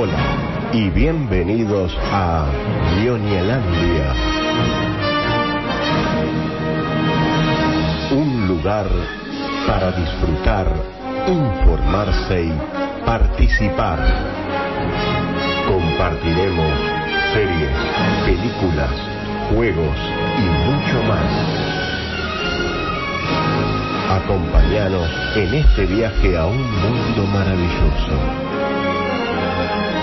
Hola y bienvenidos a Ñoñelandia. Un lugar para disfrutar, informarse y participar. Compartiremos series, películas, juegos y mucho más. Acompáñanos en este viaje a un mundo maravilloso. Muy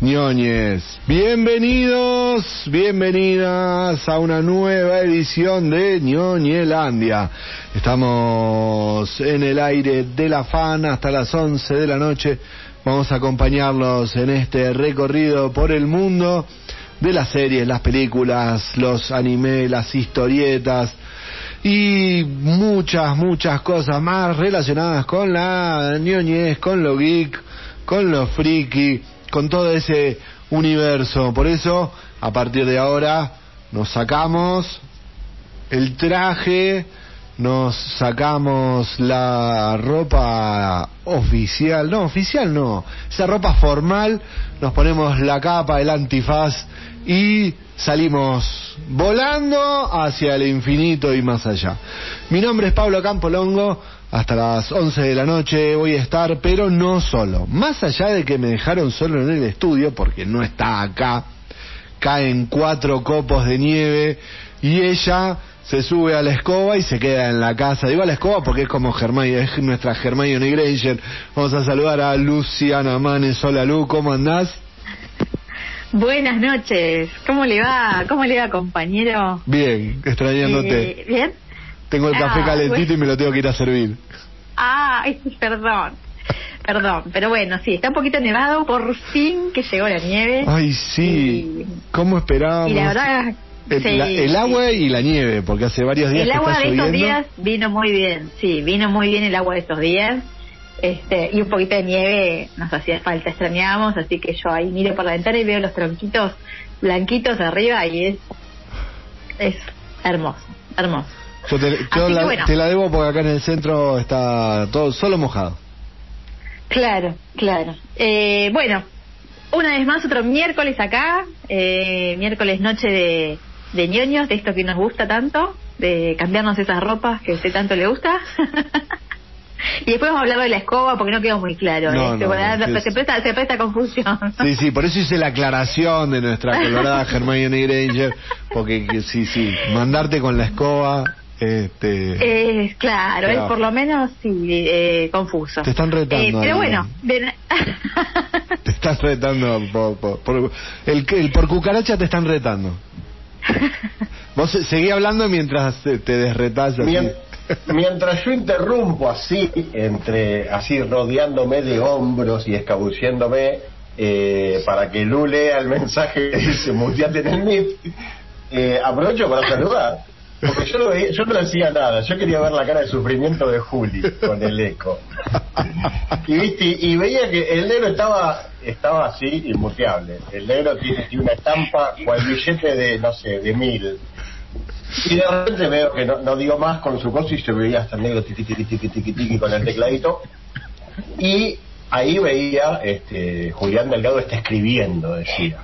ñoñes. Bienvenidos, bienvenidas a una nueva edición de ñoñelandia. Estamos en el aire de la fan hasta las 11 de la noche. Vamos a acompañarlos en este recorrido por el mundo de las series, las películas, los animes, las historietas y muchas, muchas cosas más relacionadas con la ñoñez, con lo geek, con lo friki, con todo ese universo. Por eso, a partir de ahora, nos sacamos el traje, nos sacamos la ropa oficial, no, oficial no, esa ropa formal, nos ponemos la capa, el antifaz y salimos volando hacia el infinito y más allá. Mi nombre es Pablo Campolongo, hasta las 11 de la noche voy a estar, pero no solo. Más allá de que me dejaron solo en el estudio, porque no está acá, caen cuatro copos de nieve y ella se sube a la escoba y se queda en la casa. Digo a la escoba porque es como Hermione, es nuestra Hermione Granger. Vamos a saludar a Luciana Manes. Hola Lu, ¿cómo andás? Buenas noches, ¿cómo le va? ¿Cómo le va, compañero? Bien, extrañándote. Eh, ¿Bien? Tengo el café Ah, calentito bueno. y me lo tengo que ir a servir. Ah, perdón, perdón, pero bueno, sí, está un poquito nevado, por fin que llegó la nieve. Ay, sí. Y- ¿Cómo esperábamos? Y la verdad, el, sí, la- el sí. agua y la nieve, porque hace varios días el que agua está de estos días vino muy bien, sí, vino muy bien el agua de estos días. Este, y un poquito de nieve nos hacía falta, extrañábamos, así que yo ahí miro por la ventana y veo los tronquitos blanquitos arriba y es, es hermoso, hermoso. Yo, te, yo la- bueno. te la debo porque acá en el centro está todo solo mojado. Claro, claro. Eh, bueno, una vez más otro miércoles acá, eh, miércoles noche de, de ñoños, de esto que nos gusta tanto, de cambiarnos esas ropas que a usted tanto le gusta. y después vamos a hablar de la escoba porque no quedó muy claro. No, este, no, bueno, no, sí, se, presta, se presta confusión. Sí, sí, por eso hice la aclaración de nuestra colorada Hermione Granger, porque que, sí, sí, mandarte con la escoba, este, Eh, claro, Claro. es por lo menos sí, eh, confuso. Te están retando Eh, pero bueno, ven- te están retando por, por- por- el, que- el por cucaracha te están retando. Vos se- seguí hablando mientras te desretás así. Mien- Mientras yo interrumpo así, entre así rodeándome de hombros y escabulléndome eh, para que Lu lea el mensaje que dice muteate en el eh, aprovecho para saludar. Porque yo no, veía- yo no decía nada, yo quería ver la cara de sufrimiento de Juli con el eco. Y viste, y veía que el negro estaba estaba así, inmuteable. El negro tiene, una estampa cual billete de, no sé, de mil. Y de repente veo que no, no digo más con su cosa y se veía hasta el negro tiqui tiqui tiqui tiqui tiqui con el tecladito. Y ahí veía, este, Julián Delgado está escribiendo, decía.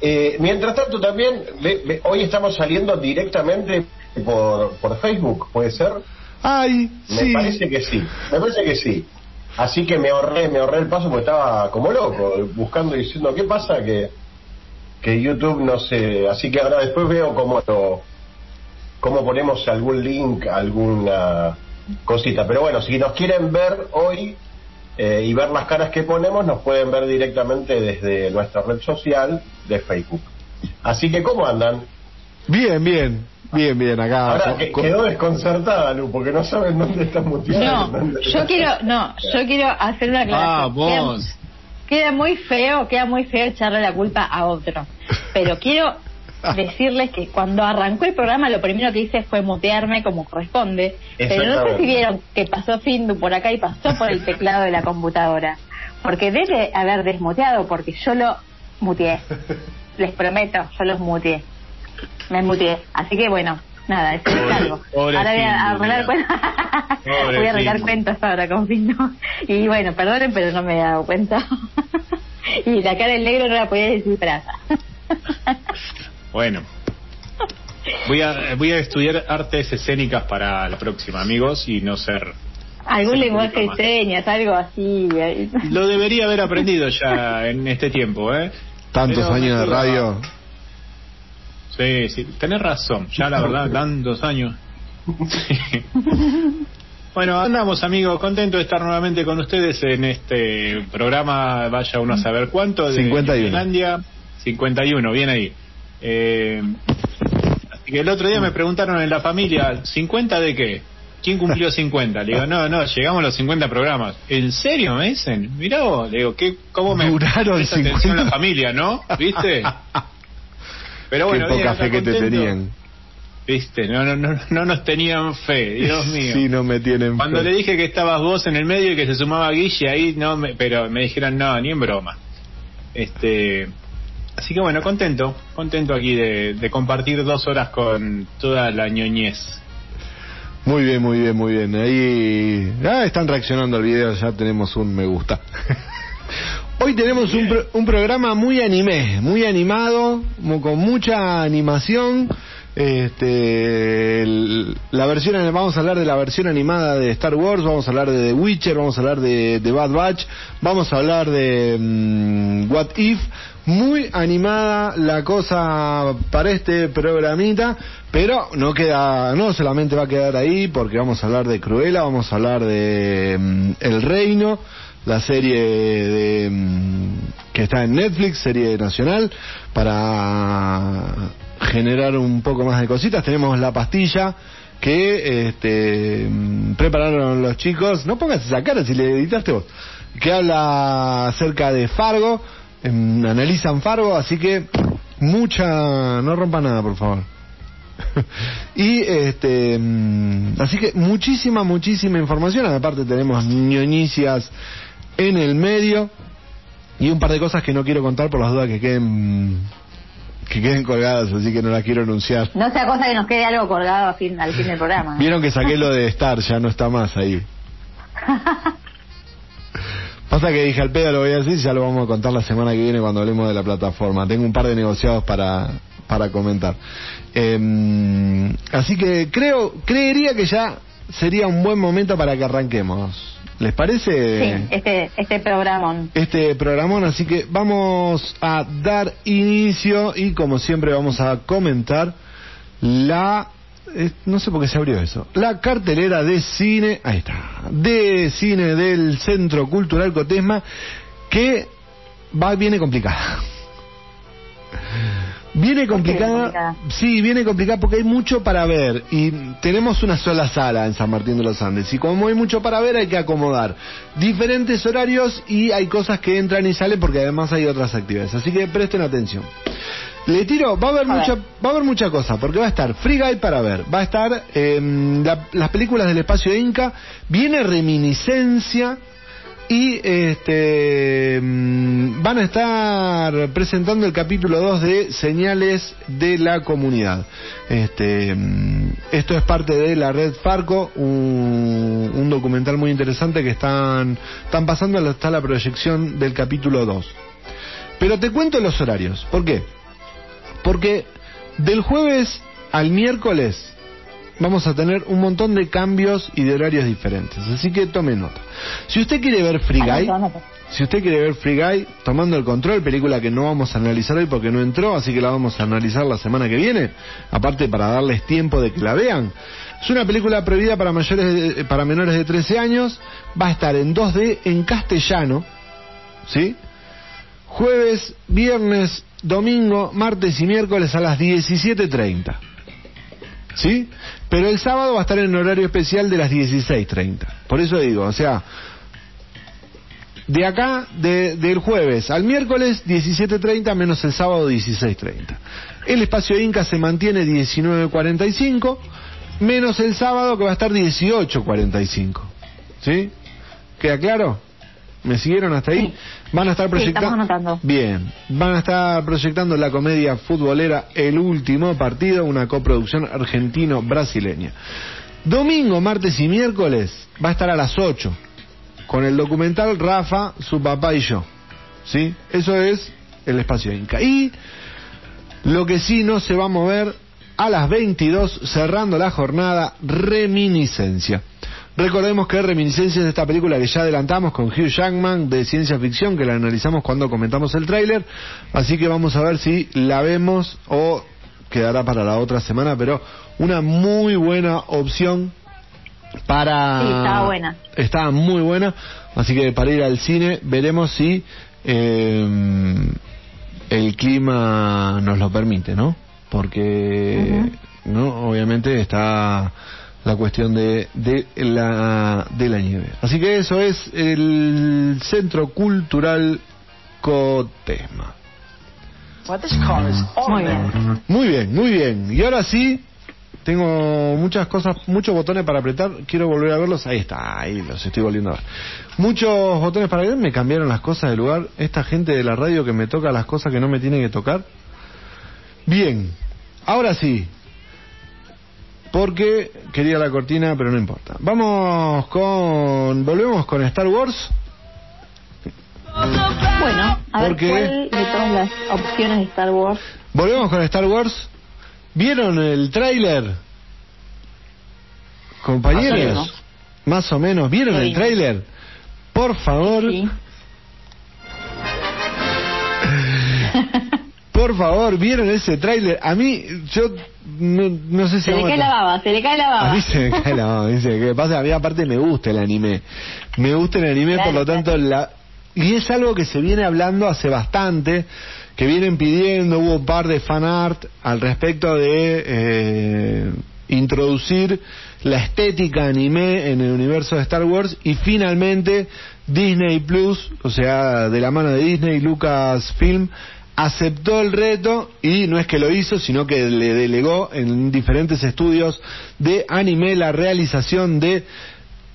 Eh, mientras tanto también, ve- ve- hoy estamos saliendo directamente por, por Facebook, ¿puede ser? Ay, Me sí. parece que sí, me parece que sí. Así que me ahorré, me ahorré el paso porque estaba como loco, buscando y diciendo, ¿qué pasa? Que, que YouTube no sé, así que ahora después veo cómo lo, cómo ponemos algún link, alguna cosita. Pero bueno, si nos quieren ver hoy eh, y ver las caras que ponemos, nos pueden ver directamente desde nuestra red social de Facebook. Así que, ¿cómo andan? Bien, bien. Bien, bien, acá. Ahora que- quedó desconcertada, Lu, porque no saben dónde está muteada. No, dónde- yo quiero, no, yo quiero hacer una Ah, aclaración. vos. Queda, queda muy feo, queda muy feo echarle la culpa a otro. Pero quiero decirles que cuando arrancó el programa lo primero que hice fue mutearme como corresponde. Pero no sé si vieron que pasó Findu por acá y pasó por el teclado de la computadora. Porque debe haber desmuteado porque yo lo muteé. Les prometo, yo los muteé. Me muteé. Así que bueno, nada, eso es algo. Ahora voy a arreglar cuentas. Voy a arreglar cuentas ahora con Findu. Y bueno, perdonen, pero no me he dado cuenta. y la cara del negro no la podía descifrar. Bueno. Voy a, voy a estudiar artes escénicas para la próxima, amigos, y no ser... Algún lenguaje de señas, algo así. Lo debería haber aprendido ya en este tiempo, ¿eh? Tantos Pero años de radio. Sí, sí, tenés razón, ya la verdad, tantos años. Sí. Bueno, andamos amigos, contento de estar nuevamente con ustedes en este programa, vaya uno a saber cuánto, de 51. Finlandia, 51, bien ahí. Eh, así que el otro día me preguntaron en la familia, ¿50 de qué? ¿Quién cumplió 50? Le digo, no, no, llegamos a los 50 programas. ¿En serio me dicen? Mirá vos, le digo, ¿qué, ¿cómo me Duraron presta atención 50? la familia, no? ¿Viste? Pero bueno, Qué poca fe que te tenían. Viste, no, no, no, no nos tenían fe, Dios mío. Sí, no me tienen Cuando fe. le dije que estabas vos en el medio y que se sumaba Guille ahí, no, me, pero me dijeron no, ni en broma. Este, así que bueno, contento, contento aquí de, de compartir dos horas con toda la ñoñez. Muy bien, muy bien, muy bien. Ahí ah, están reaccionando al video, ya tenemos un me gusta. Hoy tenemos un, pro- un programa muy anime, muy animado, con mucha animación. Este, la versión, vamos a hablar de la versión animada de Star Wars, vamos a hablar de The Witcher, vamos a hablar de, de Bad Batch, vamos a hablar de mm, What If. Muy animada la cosa para este programita, pero no queda, no solamente va a quedar ahí, porque vamos a hablar de Cruella, vamos a hablar de mm, El Reino, la serie de, mm, que está en Netflix, serie nacional, para generar un poco más de cositas. Tenemos la pastilla que este, mm, prepararon los chicos. No pongas esa cara si le editaste vos. Que habla acerca de Fargo. em, analizan Fargo, así que mucha. No rompa nada, por favor. y este mm, así que muchísima muchísima información aparte tenemos ñoñicias en el medio y un par de cosas que no quiero contar por las dudas que queden que queden colgadas así que no las quiero anunciar No sea cosa que nos quede algo colgado al fin, al fin del programa. vieron que saqué lo de Star ya no está más ahí Pasa que dije al pedo lo voy a decir, ya lo vamos a contar la semana que viene cuando hablemos de la plataforma. Tengo un par de negociados para, para comentar. Eh, así que creo, creería que ya sería un buen momento para que arranquemos. ¿Les parece? Sí, este, este programón. este programón, así que vamos a dar inicio y como siempre vamos a comentar la eh, no sé por qué se abrió eso. La cartelera de cine, ahí está, de cine del Centro Cultural Cotesma que va viene complicada. Viene complicada, complicada? sí, viene complicada porque hay mucho para ver y tenemos una sola sala en San Martín de los Andes y como hay mucho para ver hay que acomodar diferentes horarios y hay cosas que entran y salen porque además hay otras actividades, así que presten atención. Le tiro, va a haber A mucha, ver. va a haber mucha cosa, porque va a estar Free Guy para ver, va a estar em, la- las películas del espacio Inca, viene Reminiscencia y este mm, van a estar presentando el capítulo 2 de Señales de la Comunidad. Este, mm, esto es parte de la red Farco, un, un documental muy interesante que están, están pasando hasta la proyección del capítulo 2. Pero te cuento los horarios, ¿por qué? Porque del jueves al miércoles vamos a tener un montón de cambios y de horarios diferentes. Así que tome nota. Si usted quiere ver Free Guy, si usted quiere ver Free Guy, tomando el control, película que no vamos a analizar hoy porque no entró, así que la vamos a analizar la semana que viene, aparte para darles tiempo de que la vean. Es una película prohibida para mayores de- para menores de 13 años, va a estar en 2D en castellano, ¿sí? Jueves, viernes, domingo, martes y miércoles a las 17.30. ¿Sí? Pero el sábado va a estar en horario especial de las 16.30. Por eso digo, o sea, de acá, de, del jueves al miércoles 17.30 menos el sábado 16.30. El espacio Inca se mantiene 19.45 menos el sábado que va a estar 18.45. ¿Sí? ¿Queda claro? ¿Me siguieron hasta ahí? Sí. Van a estar proyectando. Bien, van a estar proyectando la comedia futbolera El último partido, una coproducción argentino-brasileña. Domingo, martes y miércoles va a estar a las 8 con el documental Rafa, su papá y yo. ¿Sí? Eso es el espacio Inca. Y lo que sí no se va a mover a las 22 cerrando la jornada Reminiscencia. Recordemos que Reminiscencia es esta película que ya adelantamos con Hugh Jackman de ciencia ficción que la analizamos cuando comentamos el tráiler, así que vamos a ver si la vemos o quedará para la otra semana, pero una muy buena opción para... Sí, estaba buena. Estaba muy buena, así que para ir al cine veremos si eh, el clima nos lo permite, ¿no? Porque, ¿no? Obviamente está la cuestión de, de, la, de la nieve. Así que eso es el Centro Cultural Cotesma. Muy bien. Muy bien, muy bien. Y ahora sí, tengo muchas cosas, muchos botones para apretar. Quiero volver a verlos. Ahí está, ahí los estoy volviendo a ver. Muchos botones para ver. Me cambiaron las cosas de lugar. Esta gente de la radio que me toca las cosas que no me tiene que tocar. Bien, ahora sí. Porque quería la cortina, pero no importa. Vamos con. Volvemos con Star Wars. Bueno, a ver ¿Por qué? cuál de todas las opciones de Star Wars. Volvemos con Star Wars. ¿Vieron el tráiler? Compañeros, Más o menos. más o menos, ¿vieron el tráiler? Por favor, Sí. Por favor, ¿vieron ese tráiler? A mí, yo no, no sé si Se le a- cae la baba, se le cae la A baba. mí se me cae la baba, a me cae. Pasa, a mí aparte me gusta el anime. Me gusta el anime, Claro, por lo tanto, la... y es algo que se viene hablando hace bastante, que vienen pidiendo, hubo un par de fan art al respecto de eh, introducir la estética anime en el universo de Star Wars y finalmente Disney Plus, o sea, de la mano de Disney, Lucasfilm, aceptó el reto y no es que lo hizo, sino que le delegó en diferentes estudios de anime la realización de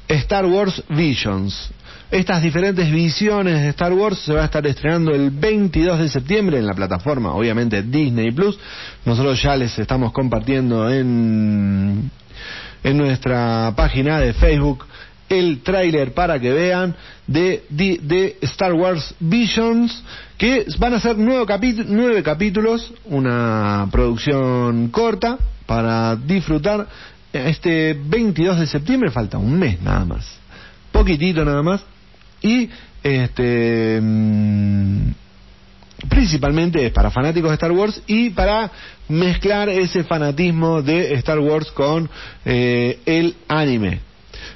Star Wars Visions. Estas diferentes visiones de Star Wars se va a estar estrenando el 22 de septiembre en la plataforma, obviamente Disney Plus. Nosotros ya les estamos compartiendo en, en nuestra página de Facebook el tráiler para que vean de, de, Star Wars Visions, que van a ser nueve, nueve capítulos, una producción corta para disfrutar. Este 22 de septiembre falta un mes nada más, poquitito nada más, y este mm, principalmente es para fanáticos de Star Wars y para mezclar ese fanatismo de Star Wars con eh, el anime.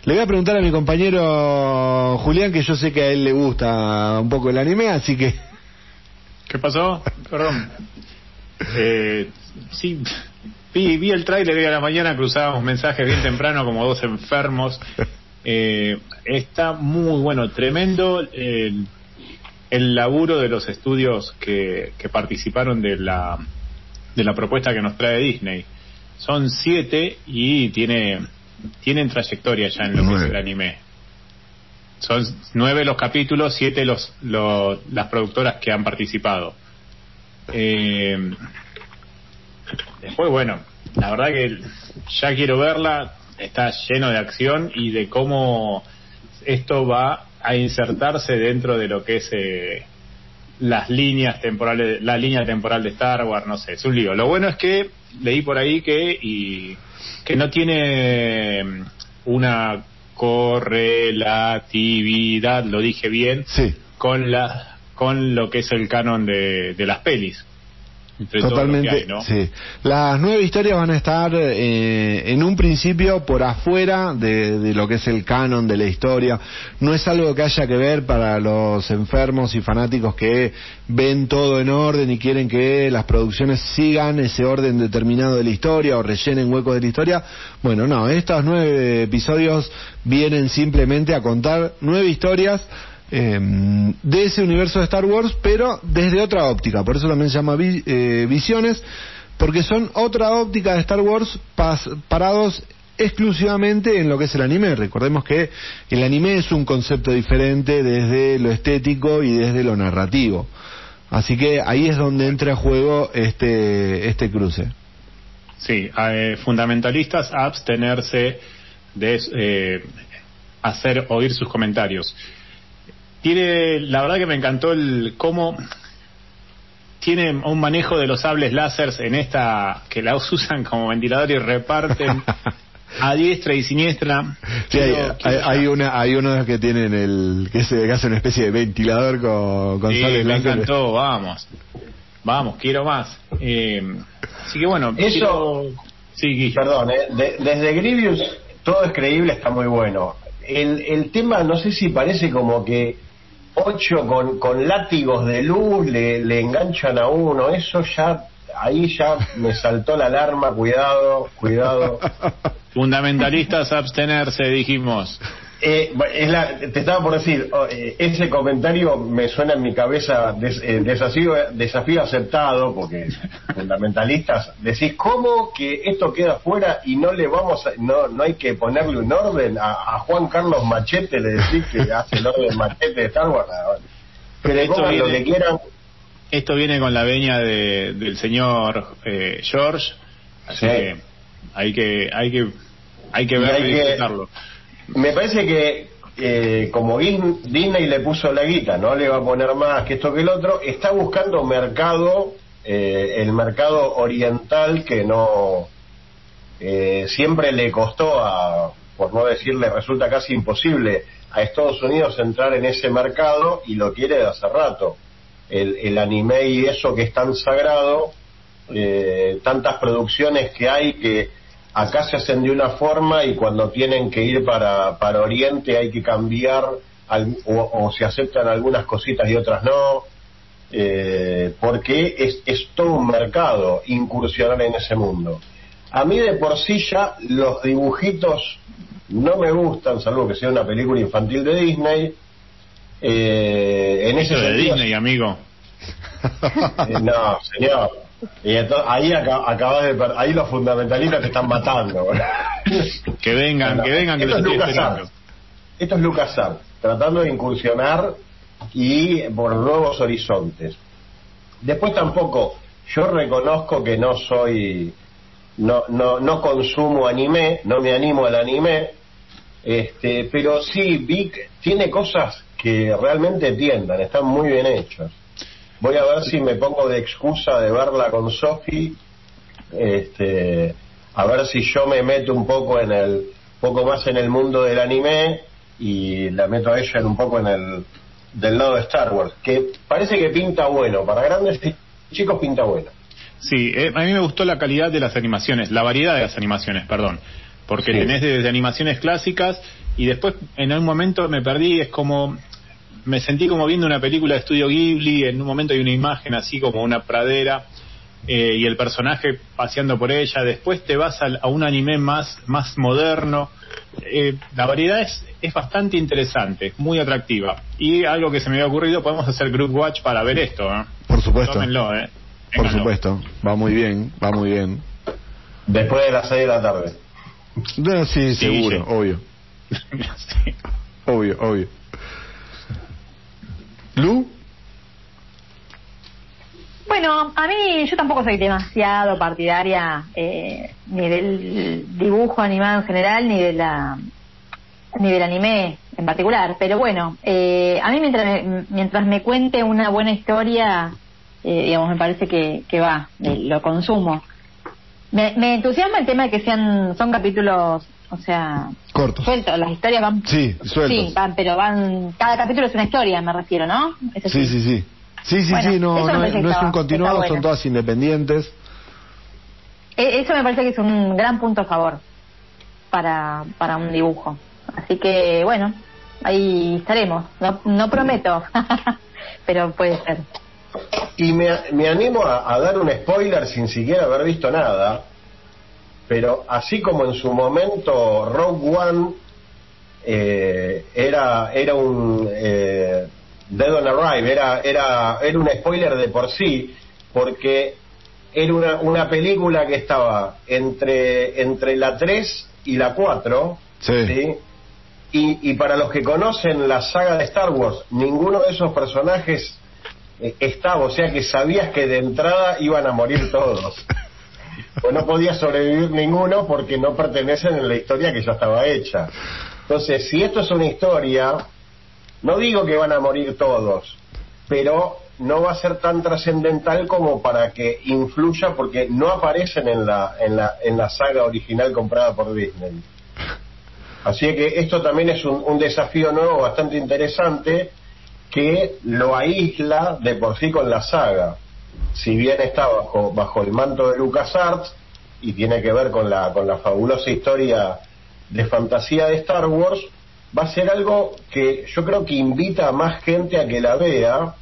Le voy a preguntar a mi compañero Julián, que yo sé que a él le gusta un poco el anime, así que... ¿Qué pasó? Perdón. Eh, sí, vi, vi el tráiler hoy a la mañana, cruzábamos mensajes bien temprano como dos enfermos. Eh, está muy bueno, tremendo el, el laburo de los estudios que, que participaron de la, de la propuesta que nos trae Disney. Son siete y tiene, tienen trayectoria ya en lo que es el anime. Son nueve los capítulos, siete los, los- las productoras que han participado. Eh, después, bueno, la verdad que ya quiero verla, está lleno de acción y de cómo esto va a insertarse dentro de lo que es eh, las líneas temporales, la línea temporal de Star Wars, no sé, es un lío. Lo bueno es que leí por ahí que y que no tiene mm, una correlatividad, lo dije bien, Sí. con la con lo que es el canon de, de las pelis. Totalmente, sí. Las nueve historias van a estar eh, en un principio por afuera de, lo que es el canon de la historia. No es algo que haya que ver para los enfermos y fanáticos que ven todo en orden y quieren que las producciones sigan ese orden determinado de la historia o rellenen huecos de la historia. Bueno, no, estos nueve episodios vienen simplemente a contar nueve historias Em, de ese universo de Star Wars, pero desde otra óptica. Por eso también se llama eh, Visiones, porque son otra óptica de Star Wars parados exclusivamente en lo que es el anime. Recordemos que el anime es un concepto diferente desde lo estético y desde lo narrativo. Así que ahí es donde entra en juego este, este cruce. Sí, eh, fundamentalistas abstenerse de eh, hacer oír sus comentarios tiene, la verdad que me encantó el cómo tiene un manejo de los sables láseres en esta, que la usan como ventilador y reparten a diestra y siniestra. Sí, hay, una, hay unos que tienen el, que, se, hace una especie de ventilador con, con sables me encantó, vamos. Vamos, quiero más. Eh, así que bueno, eso, sí, perdón, eh, desde Grievous todo es creíble, está muy bueno. El, el tema, no sé si parece como que ocho con, con látigos de luz le, le enganchan a uno, eso ya, ahí ya me saltó la alarma, cuidado, cuidado. Fundamentalistas abstenerse, dijimos. Eh, te estaba por decir, oh, eh, ese comentario me suena en mi cabeza eh, desafío, desafío aceptado, porque fundamentalistas decís, ¿cómo que esto queda fuera y no le vamos no, no hay que ponerle un orden? A, Juan Carlos Machete le decís que hace el orden Machete de Star Wars. Pero esto viene, lo que quieran. Esto viene con la veña de, del señor George, así que hay que, hay que, hay que verlo y me parece que eh, como Disney le puso la guita, no le va a poner más que esto que el otro, está buscando mercado, eh, el mercado oriental que no eh, siempre le costó a, por no decirle, resulta casi imposible a Estados Unidos entrar en ese mercado y lo quiere de hace rato. El, el anime y eso que es tan sagrado, tantas producciones que hay que acá se hacen de una forma y cuando tienen que ir para, para Oriente hay que cambiar o, se aceptan algunas cositas y otras no, eh, porque es, es todo un mercado incursionar en ese mundo. A mí de por sí ya los dibujitos no me gustan, salvo que sea una película infantil de Disney. Eh, en ese de Disney, amigo. Eh, no, señor. Y ahí acabas de ahí los fundamentalistas te están matando. que vengan, que vengan, que esto, es Lucas esto es Lucas tratando de incursionar y por nuevos horizontes. Después tampoco, yo reconozco que no soy, no, no, no consumo anime, no me animo al anime, este, pero sí, Vic tiene cosas que realmente tiendan, están muy bien hechos. Voy a ver si me pongo de excusa de verla con Sofi, este, a ver si yo me meto un poco en el, poco más en el mundo del anime y la meto a ella en un poco en el del lado de Star Wars, que parece que pinta bueno, para grandes chicos pinta bueno. Sí, eh, a mí me gustó la calidad de las animaciones, la variedad de las animaciones, perdón, porque tenés desde animaciones clásicas y después en un momento me perdí, es como me sentí como viendo una película de estudio Ghibli, en un momento hay una imagen así como una pradera eh, y el personaje paseando por ella, después te vas a, un anime más, más moderno, eh, la variedad es, es bastante interesante, muy atractiva. Y algo que se me había ocurrido, podemos hacer Group Watch para ver esto. ¿eh? Por supuesto. Por supuesto, va muy bien, va muy bien. Después de las 6 de la tarde. sí, seguro, obvio. Obvio, obvio. ¿Lu? Bueno, a mí yo tampoco soy demasiado partidaria eh, ni del dibujo animado en general ni de la ni del anime en particular, pero bueno, eh, a mí mientras me, mientras me cuente una buena historia, eh, digamos, me parece que, que va, lo consumo. Me, me entusiasma el tema de que sean son capítulos o sea, cortos. Sueltos, las historias van. Sí, sueltos. Sí, van, pero van. Cada capítulo es una historia, me refiero, ¿no? sí, sí, sí. Sí, sí, Bueno, sí, no, no, es- no un continuado, son todas independientes. E- Eso me parece que es un gran punto a favor para, para un dibujo. Así que, bueno, ahí estaremos. No, no prometo, pero puede ser. Y me, me animo a, a dar un spoiler sin siquiera haber visto nada, pero así como en su momento Rogue One eh, era, era un eh, Dead on Arrive, era, era, era un spoiler de por sí, porque era una, una película que estaba entre, entre la 3 y la 4, Sí. Y, y para los que conocen la saga de Star Wars, ninguno de esos personajes eh, estaba, o sea que sabías que de entrada iban a morir todos. O no podía sobrevivir ninguno porque no pertenecen en la historia que ya estaba hecha. Entonces, si esto es una historia, no digo que van a morir todos, pero no va a ser tan trascendental como para que influya porque no aparecen en la, en la, en la saga original comprada por Disney. Así que esto también es un, un desafío nuevo bastante interesante que lo aísla de por sí con la saga. Si bien está bajo, bajo el manto de LucasArts y tiene que ver con la, con la fabulosa historia de fantasía de Star Wars, va a ser algo que yo creo que invita a más gente a que la vea,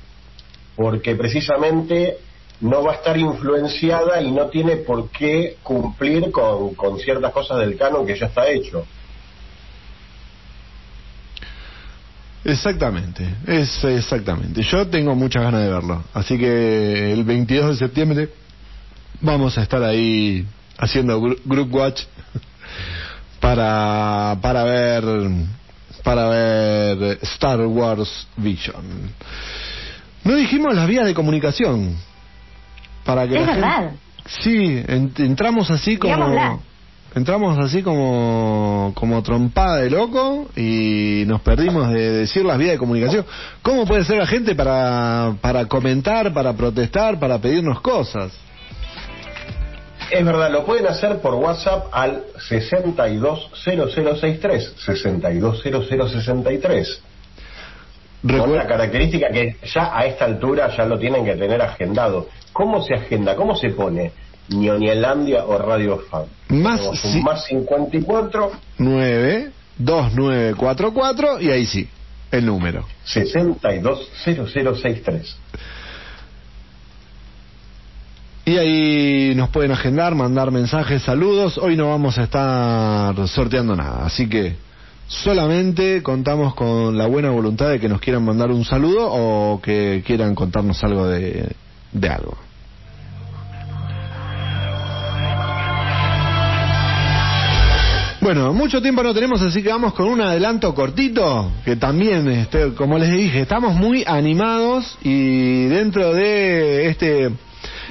porque precisamente no va a estar influenciada y no tiene por qué cumplir con, con ciertas cosas del canon que ya está hecho. Exactamente, es exactamente. Yo tengo muchas ganas de verlo, así que el 22 de septiembre vamos a estar ahí haciendo group watch para para ver para ver Star Wars Vision. No dijimos las vías de comunicación para que Es la gente- verdad. Sí, en- entramos así como Digámosla. Entramos así como como trompada de loco y nos perdimos de decir las vías de comunicación. ¿Cómo puede ser la gente para para comentar, para protestar, para pedirnos cosas? Es verdad, lo pueden hacer por WhatsApp al 620063, 620063. Con Recuer- la característica que ya a esta altura ya lo tienen que tener agendado. ¿Cómo se agenda? ¿Cómo se pone? Ñonielandia o Radio Fan. Más si- más 54 9 2944 y ahí sí, el número. 620063. Y ahí nos pueden agendar, mandar mensajes, saludos. Hoy no vamos a estar sorteando nada, así que solamente contamos con la buena voluntad de que nos quieran mandar un saludo o que quieran contarnos algo de, de algo. Bueno, mucho tiempo no tenemos, así que vamos con un adelanto cortito, que también, este, como les dije, estamos muy animados y dentro de este,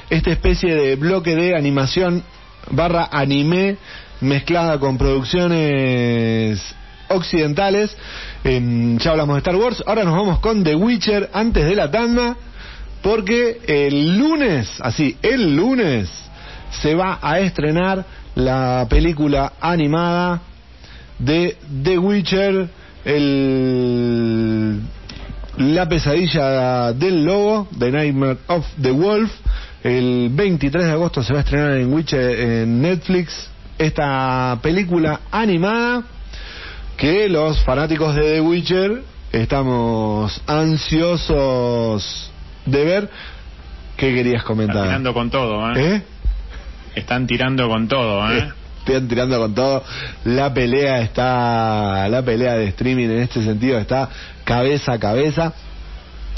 esta especie de bloque de animación barra anime mezclada con producciones occidentales, em, ya hablamos de Star Wars, ahora nos vamos con The Witcher antes de la tanda, porque el lunes, así, el lunes, se va a estrenar la película animada de The Witcher, el, la pesadilla del lobo, The Nightmare of the Wolf. El 23 de agosto se va a estrenar en Witcher en Netflix esta película animada que los fanáticos de The Witcher estamos ansiosos de ver. ¿Qué querías comentar? tirando con todo, ¿eh? ¿Eh? Están tirando con todo, ¿eh? Están tirando con todo. La pelea está, la pelea de streaming en este sentido está cabeza a cabeza.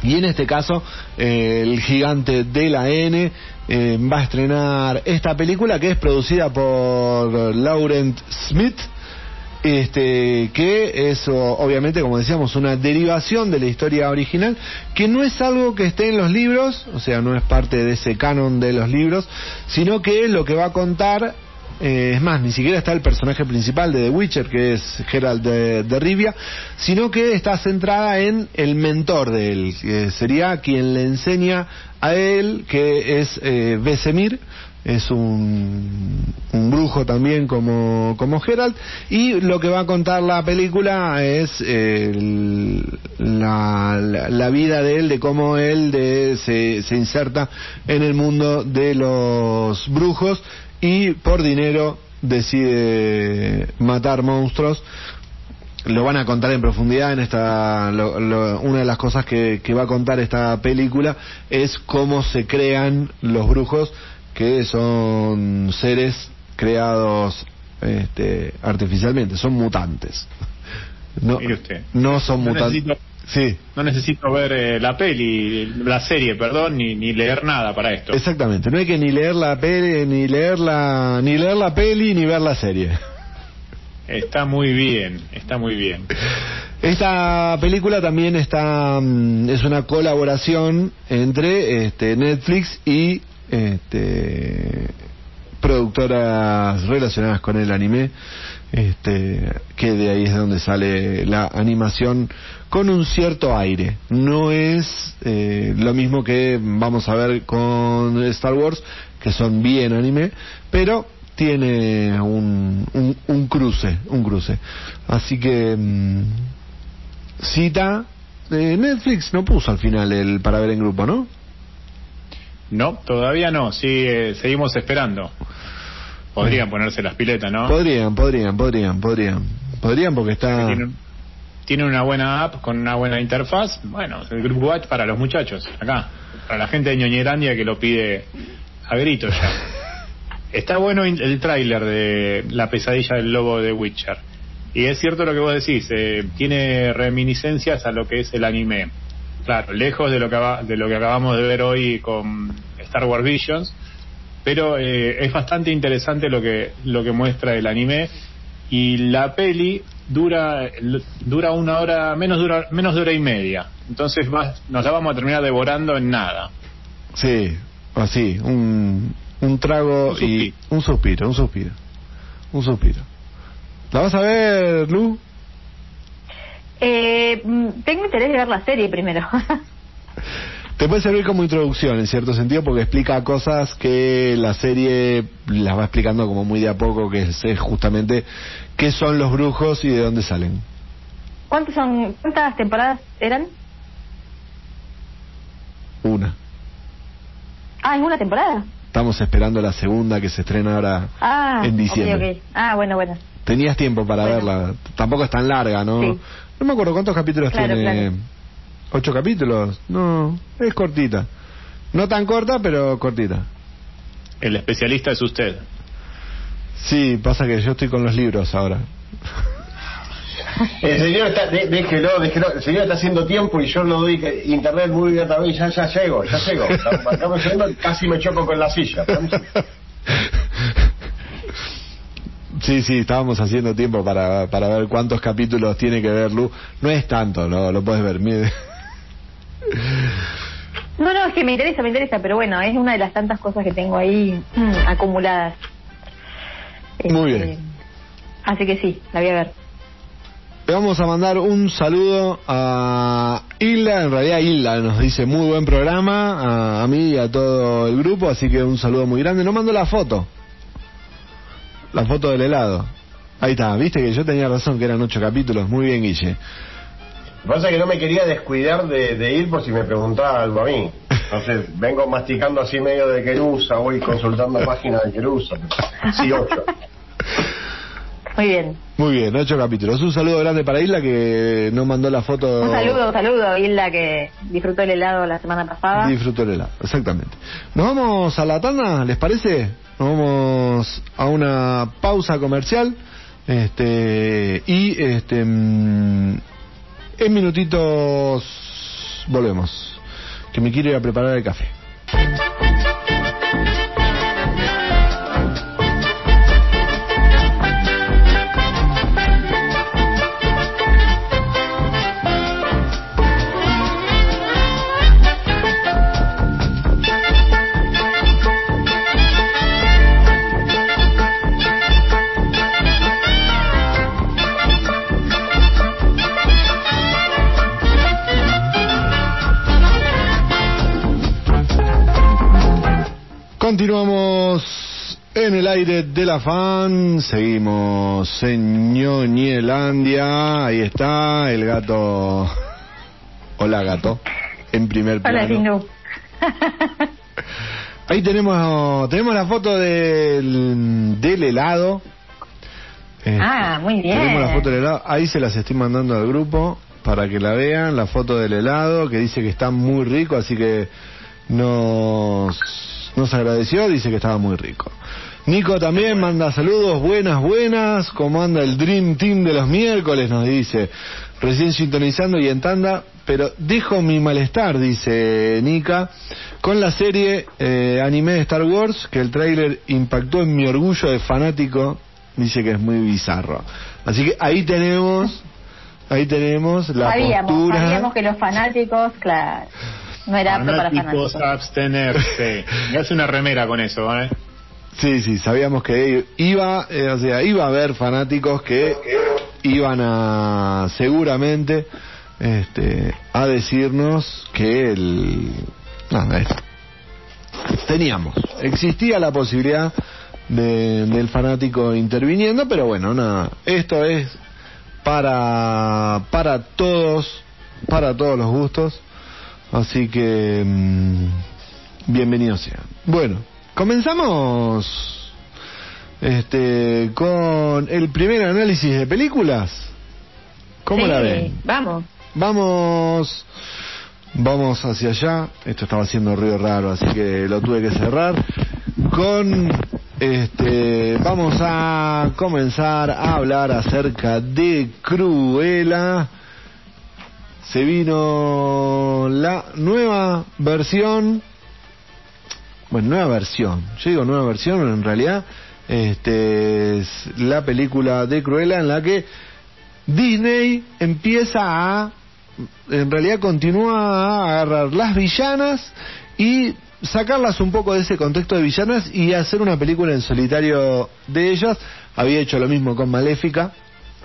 Y en este caso, eh, el gigante de la N eh, va a estrenar esta película que es producida por Laurent Smith, este que es obviamente como decíamos una derivación de la historia original que no es algo que esté en los libros o sea no es parte de ese canon de los libros sino que lo que va a contar eh, es más ni siquiera está el personaje principal de The Witcher que es Geralt de, Rivia sino que está centrada en el mentor de él que sería quien le enseña a él que es eh, Vesemir es un, un brujo también como, como Geralt, y lo que va a contar la película es la, la, vida de él, de cómo él de, se, se inserta en el mundo de los brujos y por dinero decide matar monstruos. Lo van a contar en profundidad en esta lo- una de las cosas que, que va a contar esta película es cómo se crean los brujos que son seres creados este, artificialmente son mutantes no, Mire usted. no son No mutantes necesito- sí No necesito ver eh, la peli, la serie, perdón, ni, ni leer nada para esto. exactamente no hay que ni leer la peli ni leer la ni leer la peli ni ver la serie Está muy bien, está muy bien. Esta película también está mm, es una colaboración entre este, Netflix y este, productoras relacionadas con el anime, este, que de ahí es donde sale la animación con un cierto aire. No es eh, lo mismo que vamos a ver con Star Wars, que son bien anime, pero tiene un, un, un cruce, un cruce. Así que mm, cita eh, Netflix no puso al final el para ver en grupo, ¿no? No, todavía no, sí, eh, seguimos esperando. Podrían ponerse las piletas, ¿no? Podrían, podrían, podrían, podrían. Podrían porque está... Tienen, tienen una buena app con una buena interfaz. Bueno, el Group Watch para los muchachos, acá. Para la gente de Ñoñerandia que lo pide a gritos ya. Está bueno el tráiler de La pesadilla del lobo de Witcher. Y es cierto lo que vos decís, eh, tiene reminiscencias a lo que es el anime. Claro, lejos de lo que, de lo que acabamos de ver hoy con Star Wars Visions, pero eh, es bastante interesante lo que lo que muestra el anime y la peli dura dura una hora menos dura menos de hora y media entonces nos la vamos a terminar devorando en nada Sí, así, un, un trago Un y un suspiro, un suspiro, un suspiro. ¿La vas a ver, Lu? Eh, tengo interés de ver la serie primero. Te puede servir como introducción, en cierto sentido, porque explica cosas que la serie las va explicando como muy de a poco, que es, es justamente qué son los brujos y de dónde salen. ¿Cuántos son, ¿Cuántas temporadas eran? Una. Ah, ¿en una temporada? Estamos esperando la segunda que se estrena ahora Ah, en diciembre. Ah, bueno, bueno. Tenías tiempo para Bueno. verla. Tampoco es tan larga, ¿no? Sí. No me acuerdo cuántos capítulos Claro, tiene. claro. ¿Ocho capítulos? No, es cortita. No tan corta, pero cortita. el especialista es usted Sí, pasa que yo estoy con los libros ahora. El señor está, de- déjelo, déjelo, el señor está haciendo tiempo y yo no doy que- internet muy bien también, ya, ya llego, ya llego. Acá me casi me choco con la silla. Sí, sí, estábamos haciendo tiempo para, para ver cuántos capítulos tiene que ver Lu. No es tanto, lo, lo puedes ver. mire. No, no, es que me interesa, me interesa, pero bueno, es una de las tantas cosas que tengo ahí mm, acumuladas. Muy Este, bien. Así que sí, la voy a ver. Le vamos a mandar un saludo a Hilda, en realidad Hilda nos dice muy buen programa, a, a mí y a todo el grupo, así que un saludo muy grande. No mando la foto, la foto del helado. Ahí está, viste que yo tenía razón que eran ocho capítulos, muy bien Guille. Lo que pasa es que no me quería descuidar de, de ir por si me preguntaba algo a mí. Entonces vengo masticando así medio de Querusa, voy consultando páginas de Querusa. Sí, ocho. Muy bien. Muy bien, ocho capítulos. Un saludo grande para Hilda que no mandó la foto. Un saludo, un saludo a Hilda que disfrutó el helado la semana pasada. Disfrutó el helado, exactamente. Nos vamos a la tanda, ¿les parece? Nos vamos a una pausa comercial. Este y este mm, en minutitos volvemos. Que me quiero ir a preparar el café. Continuamos En el aire de la fan, seguimos en Ñoñelandia. Ahí está el gato. Hola, gato. En primer plano. Hola, Tinu. Ahí tenemos tenemos la foto del, del helado. Este, Ah, muy bien. Tenemos la foto del helado. Ahí se las estoy mandando al grupo para que la vean. La foto del helado que dice que está muy rico, así que nos, nos agradeció. Dice que estaba muy rico. Nico también manda saludos, buenas, buenas. ¿Cómo anda el Dream Team de los miércoles? Nos dice. Recién sintonizando y en tanda, pero dejo mi malestar, dice Nika, con la serie eh, anime de Star Wars, que el tráiler impactó en mi orgullo de fanático. Dice que es muy bizarro. Así que ahí tenemos, ahí tenemos la sabíamos, postura. sabíamos que los fanáticos, claro, no era apto para Fanáticos abstenerse. Me hace una remera con eso, ¿eh? Sí, sí, sabíamos que iba, eh, o sea, iba a haber fanáticos que iban a seguramente este, a decirnos que el nada, es- teníamos, existía la posibilidad de- del fanático interviniendo, pero bueno, nada, esto es para para todos, para todos los gustos, así que mm, bienvenido sea. Bueno, comenzamos este con el primer análisis de películas. ¿Cómo Sí, la ven? Vamos. Vamos, vamos hacia allá. Esto estaba haciendo ruido raro, así que lo tuve que cerrar. Con este, vamos a comenzar a hablar acerca de Cruella. Se vino la nueva versión. Bueno, nueva versión. Yo digo nueva versión, en realidad este es la película de Cruella en la que Disney empieza a, en realidad continúa a agarrar las villanas y sacarlas un poco de ese contexto de villanas y hacer una película en solitario de ellas. Había hecho lo mismo con Maléfica,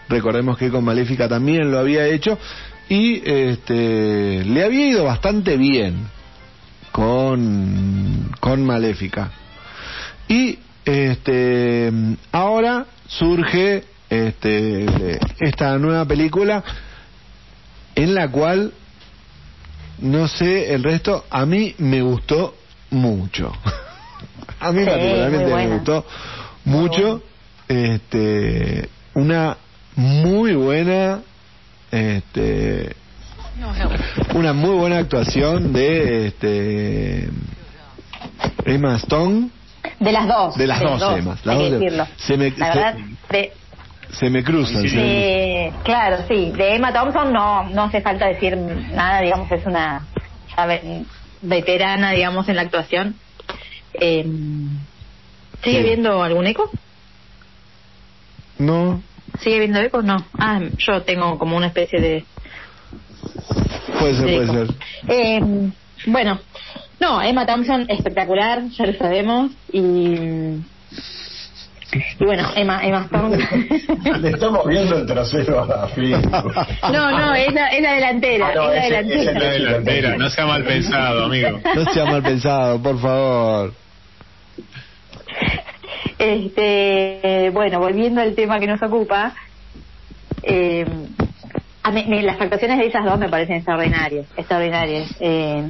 recordemos que con Maléfica también lo había hecho y este, le había ido bastante bien con, con Maléfica. Y este, ahora surge este, esta nueva película en la cual no sé el resto a mí me gustó mucho. A mí Sí, particularmente me gustó mucho este una muy buena este una muy buena actuación de este Emma Stone De las dos. de las dos, Emma las hay que dos decirlo. se me, La se- verdad, de, se me cruzan se me- de- claro, sí. De Emma Thompson no, no hace falta decir nada, digamos, es una ya ve- veterana, digamos, en la actuación. Eh, ¿Sigue Sí. viendo algún eco? no ¿Sigue viendo eco? No. Ah, yo tengo como una especie de... puede ser de puede ser Eh, bueno, no, Emma Thompson espectacular, ya lo sabemos. Y, y bueno, Emma, Emma Stone. Le estamos viendo el trasero a Phil. No, no, es la, es la delantera. Ah, no, es la delantera. La delantera, no sea mal pensado, amigo. no sea mal pensado por favor Este, bueno, volviendo al tema que nos ocupa, eh, a me- las actuaciones de esas dos me parecen extraordinarias, extraordinarias. Eh,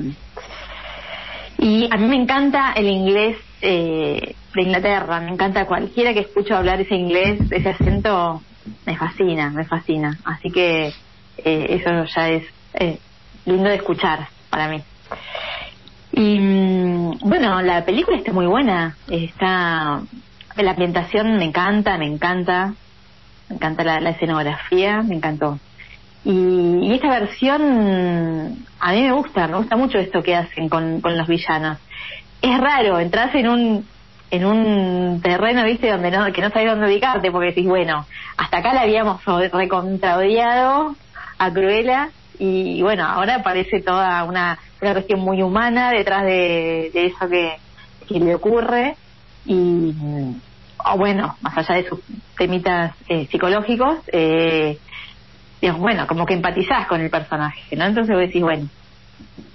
y a mí me encanta el inglés eh, de Inglaterra, me encanta cualquiera que escucho hablar ese inglés, ese acento, me fascina, me fascina. Así que eh, eso ya es eh, lindo de escuchar para mí. Y mm, bueno, la película está muy buena. Está la ambientación me encanta, me encanta, me encanta la, la escenografía, me encantó. Y, esta versión a mí me gusta, me gusta mucho esto que hacen con, con los villanos. Es raro, entras en un en un terreno, viste, donde no, que no sabes dónde ubicarte, porque decís, bueno, hasta acá la habíamos recontraodiado a Cruella, y, bueno, ahora parece toda una, una cuestión muy humana detrás de, de eso que, que le ocurre, y o bueno, más allá de sus temitas eh, psicológicos, eh, digamos, bueno, como que empatizás con el personaje, ¿no? Entonces vos decís, bueno,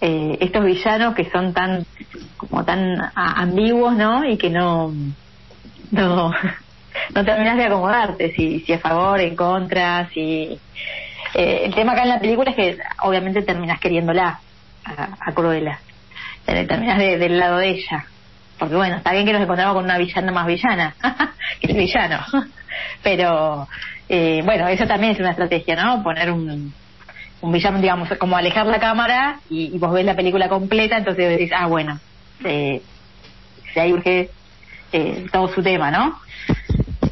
eh, estos villanos que son tan como tan ambiguos, ¿no? Y que no no, no terminas de acomodarte, si, si a favor, en contra, si... Eh, el tema acá en la película es que obviamente terminas queriéndola a, a Cruella, Eh, terminas de- del lado de ella, porque bueno, está bien que nos encontramos con una villana más villana, que es villano, pero eh, bueno, eso también es una estrategia, ¿no? Poner un, un villano, digamos, como alejar la cámara y, y vos ves la película completa, entonces decís, ah, bueno, eh, si ahí urge eh, todo su tema, ¿no?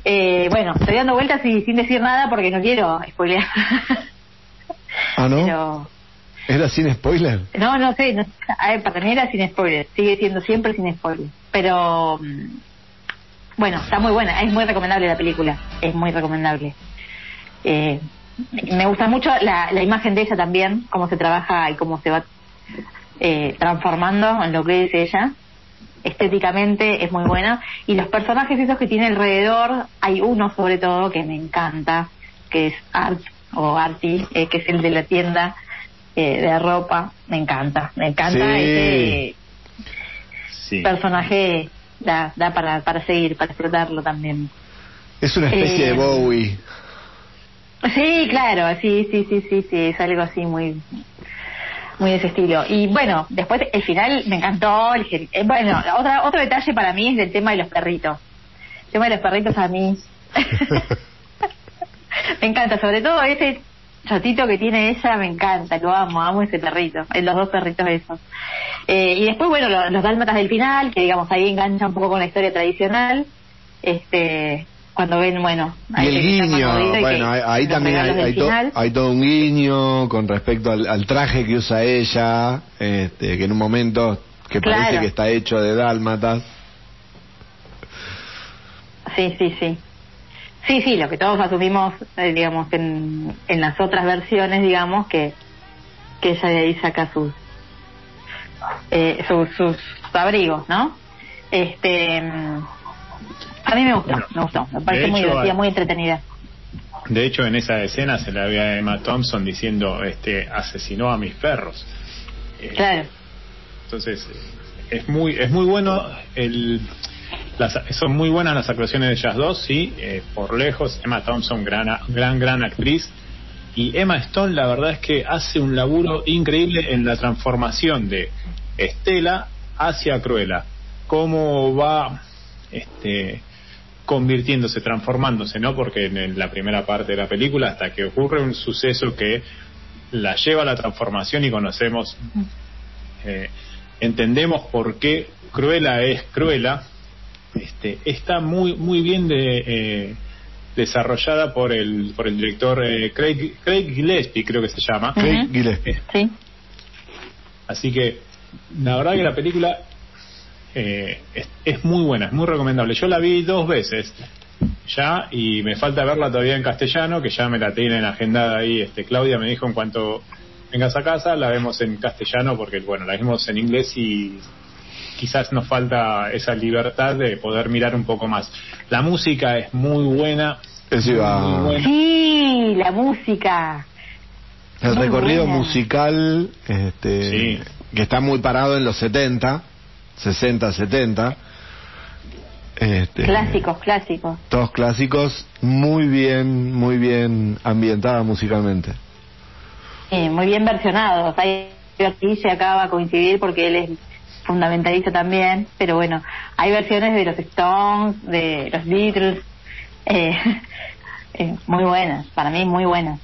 Eh, bueno, estoy dando vueltas y sin decir nada porque no quiero spoilear. Ah, ¿no? Pero, ¿Era sin spoiler? no, no sé, no- para mí era sin spoiler, sigue siendo siempre sin spoiler. Pero, mm, bueno, está muy buena, es muy recomendable la película, es muy recomendable. Eh, me gusta mucho la, la imagen de ella también, cómo se trabaja y cómo se va eh, transformando en lo que es ella. Estéticamente es muy buena. Y los personajes esos que tiene alrededor, hay uno sobre todo que me encanta, que es Art o Artie, eh, que es el de la tienda eh, de ropa. Me encanta, me encanta Sí. ese Sí. personaje. Da, da para, para seguir, para explotarlo también. Es una especie Eh, de Bowie. Sí, claro, sí, sí, sí, sí, sí, es algo así muy muy de ese estilo. Y bueno, después el final me encantó. El, eh, bueno, otra, otro detalle para mí es del tema de los perritos. El tema de los perritos a mí me encanta, sobre todo ese chatito que tiene ella, me encanta, lo amo, amo ese perrito, eh, los dos perritos esos. Eh, y después, bueno, lo- los dálmatas del final, que digamos ahí engancha un poco con la historia tradicional. Este, cuando ven, bueno, Y a el guiño, y bueno, que- ahí, ahí también hay, to- todo un guiño con respecto al, al traje que usa ella, este, que en un momento que parece que está hecho de dálmatas. Sí, sí, sí. Sí, sí, lo que todos asumimos, eh, digamos, en, en las otras versiones, digamos, que, que ella de ahí saca sus, eh, sus, sus abrigos, ¿no? Este, mm, a mí me gustó, Bueno, me gustó, me parece muy hecho, divertida, muy entretenida. De hecho, en esa escena se la ve a Emma Thompson diciendo, este, asesinó a mis perros. Eh, Claro, Entonces, es muy, es muy bueno el, las, son muy buenas las actuaciones de ellas dos, sí, eh, por lejos. Emma Thompson, gran, gran, gran actriz. Y Emma Stone, la verdad es que hace un laburo increíble en la transformación de Estela hacia Cruella. Cómo va, este, convirtiéndose, transformándose, ¿no? Porque en la primera parte de la película, hasta que ocurre un suceso que la lleva a la transformación y conocemos, eh, entendemos por qué Cruella es Cruella, este, está muy muy bien de, eh, desarrollada por el por el director eh, Craig Craig Gillespie creo que se llama. Craig Gillespie. sí. así que la verdad que la película eh, es, es muy buena es muy recomendable yo la vi dos veces ya y me falta verla todavía en castellano que ya me la tienen agendada ahí este Claudia me dijo en cuanto vengas a casa la vemos en castellano porque bueno la vimos en inglés y quizás nos falta esa libertad de poder mirar un poco más la música es muy buena iba- muy buena. Sí, la música. El Muy recorrido buena. musical, este, Sí. que está muy parado en los 70, 60, 70. Este, Clásicos, clásicos. Todos clásicos, muy bien, muy bien ambientada musicalmente. Sí, muy bien versionados. Hay aquí se acaba a coincidir porque él es fundamentalista también, pero bueno, hay versiones de los Stones, de los Beatles, eh, eh, muy buenas, para mí muy buenas.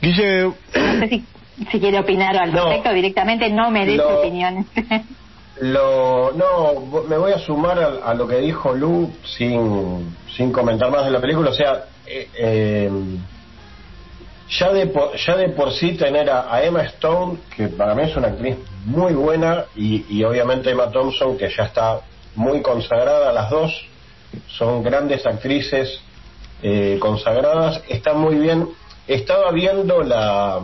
Guille, No sé si, si quiere opinar al No. respecto directamente, no merece Lo- opiniones. Lo, no, me voy a sumar a, a lo que dijo Lu sin, sin comentar más de la película. O sea, eh, eh, ya, de por, ya de por sí tener a, Emma Stone, que para mí es una actriz muy buena, y, y obviamente Emma Thompson, que ya está muy consagrada, las dos son grandes actrices eh, consagradas, está muy bien. Estaba viendo la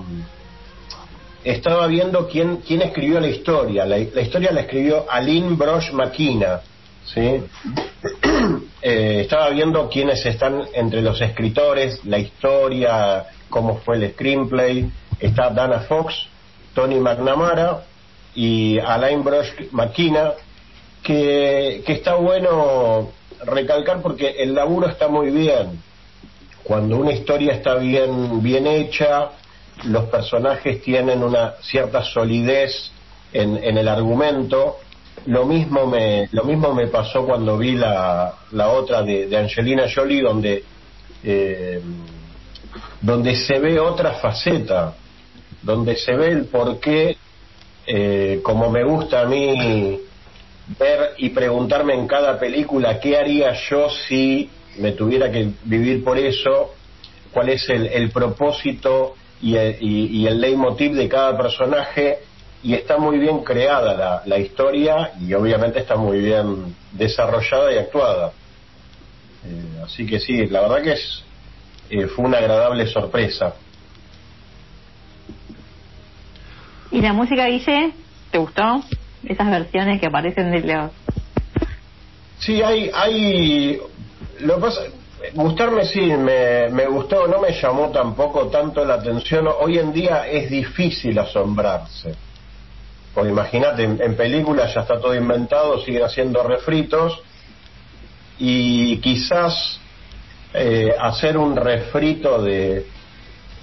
estaba viendo quién, quién escribió la historia. La, historia la escribió Aline Brosh Makina. ¿sí? Eh, estaba viendo quiénes están entre los escritores, la historia, cómo fue el screenplay. Está Dana Fox, Tony McNamara y Alain Brosh Makina, que, que está bueno recalcar porque el laburo está muy bien. Cuando una historia está bien, bien hecha, los personajes tienen una cierta solidez en, en el argumento. Lo mismo me, lo mismo me pasó cuando vi la, la otra de, de Angelina Jolie, donde, eh, donde se ve otra faceta, donde se ve el porqué, eh, como me gusta a mí ver y preguntarme en cada película qué haría yo si me tuviera que vivir por eso, cuál es el, el propósito y el, y, leitmotiv de cada personaje y está muy bien creada la, la, historia y obviamente está muy bien desarrollada y actuada. Eh, así que sí, la verdad que es eh, fue una agradable sorpresa. ¿Y la música, Guille? ¿Te gustó? Esas versiones que aparecen de los... Sí, hay... hay lo que pasa, gustarme sí, me, me gustó, no me llamó tampoco tanto la atención. Hoy en día es difícil asombrarse. Porque imagínate, en, en películas ya está todo inventado, siguen haciendo refritos y quizás eh, hacer un refrito de...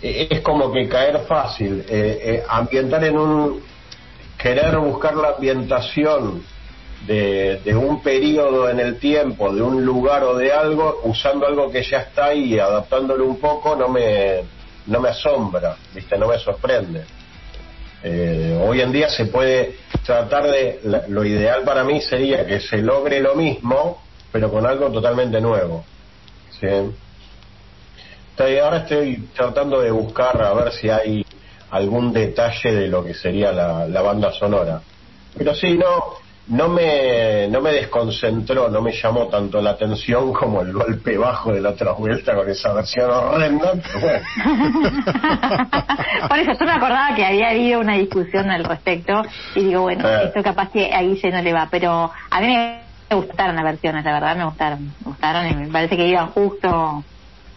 Eh, es como que caer fácil, eh, ambientar en un... querer buscar la ambientación de, un periodo en el tiempo, de un lugar o de algo, usando algo que ya está y adaptándolo un poco, no me, no me asombra, ¿viste? no me sorprende. Eh, hoy en día se puede tratar de, lo ideal para mí sería que se logre lo mismo, pero con algo totalmente nuevo. ¿Sí? Ahora estoy tratando de buscar a ver si hay algún detalle de lo que sería la, la banda sonora. Pero sí, no, no me, no me desconcentró, no me llamó tanto la atención como el golpe bajo de la otra vuelta con esa versión horrenda, pero bueno. Por eso yo me acordaba que había habido una discusión al respecto y digo, bueno, eh. esto capaz que a Guille no le va, pero a mí me gustaron las versiones, la verdad me gustaron, me gustaron y me parece que iban justo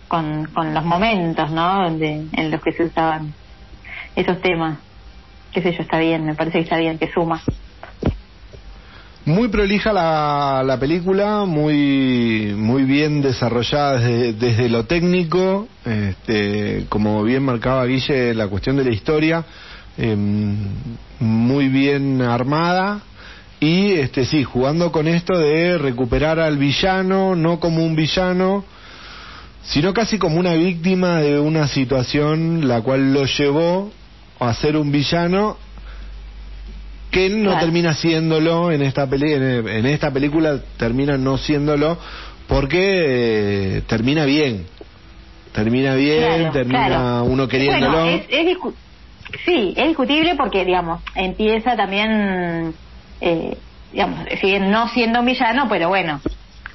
con, con los momentos, ¿no? De, en los que se usaban esos temas. Qué sé yo, está bien, me parece que está bien, que suma. Muy prolija la, la película, muy muy bien desarrollada desde, desde lo técnico, este, como bien marcaba Guille la cuestión de la historia, eh, muy bien armada y este sí, jugando con esto de recuperar al villano, no como un villano, sino casi como una víctima de una situación la cual lo llevó a ser un villano que él no claro. termina siéndolo en esta peli en, esta película termina no siéndolo porque eh, termina bien termina bien claro, termina claro. uno queriéndolo bueno, es, es sí es discutible porque digamos empieza también eh, digamos si bien no siendo un villano pero bueno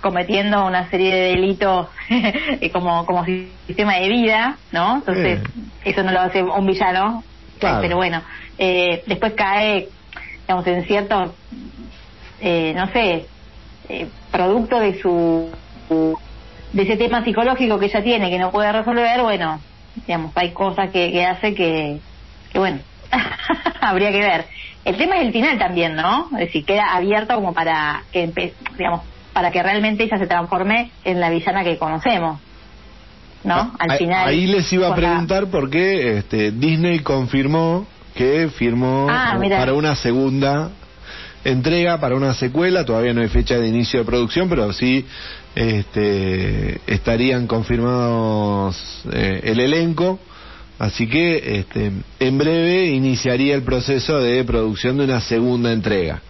cometiendo una serie de delitos como como sistema de vida no entonces eh. eso no lo hace un villano claro. pero bueno eh, después cae digamos, en cierto, eh, no sé, eh, producto de su, de ese tema psicológico que ella tiene, que no puede resolver, bueno, digamos, hay cosas que, que hace que, que bueno, habría que ver. El tema es el final también, ¿no? Es decir, queda abierto como para que, digamos, para que realmente ella se transforme en la villana que conocemos. ¿No? Al ahí, final. Ahí les iba a preguntar por qué este, Disney confirmó que firmó ah, para una segunda entrega, para una secuela, todavía no hay fecha de inicio de producción, pero sí este, estarían confirmados eh, el elenco, así que este, en breve iniciaría el proceso de producción de una segunda entrega.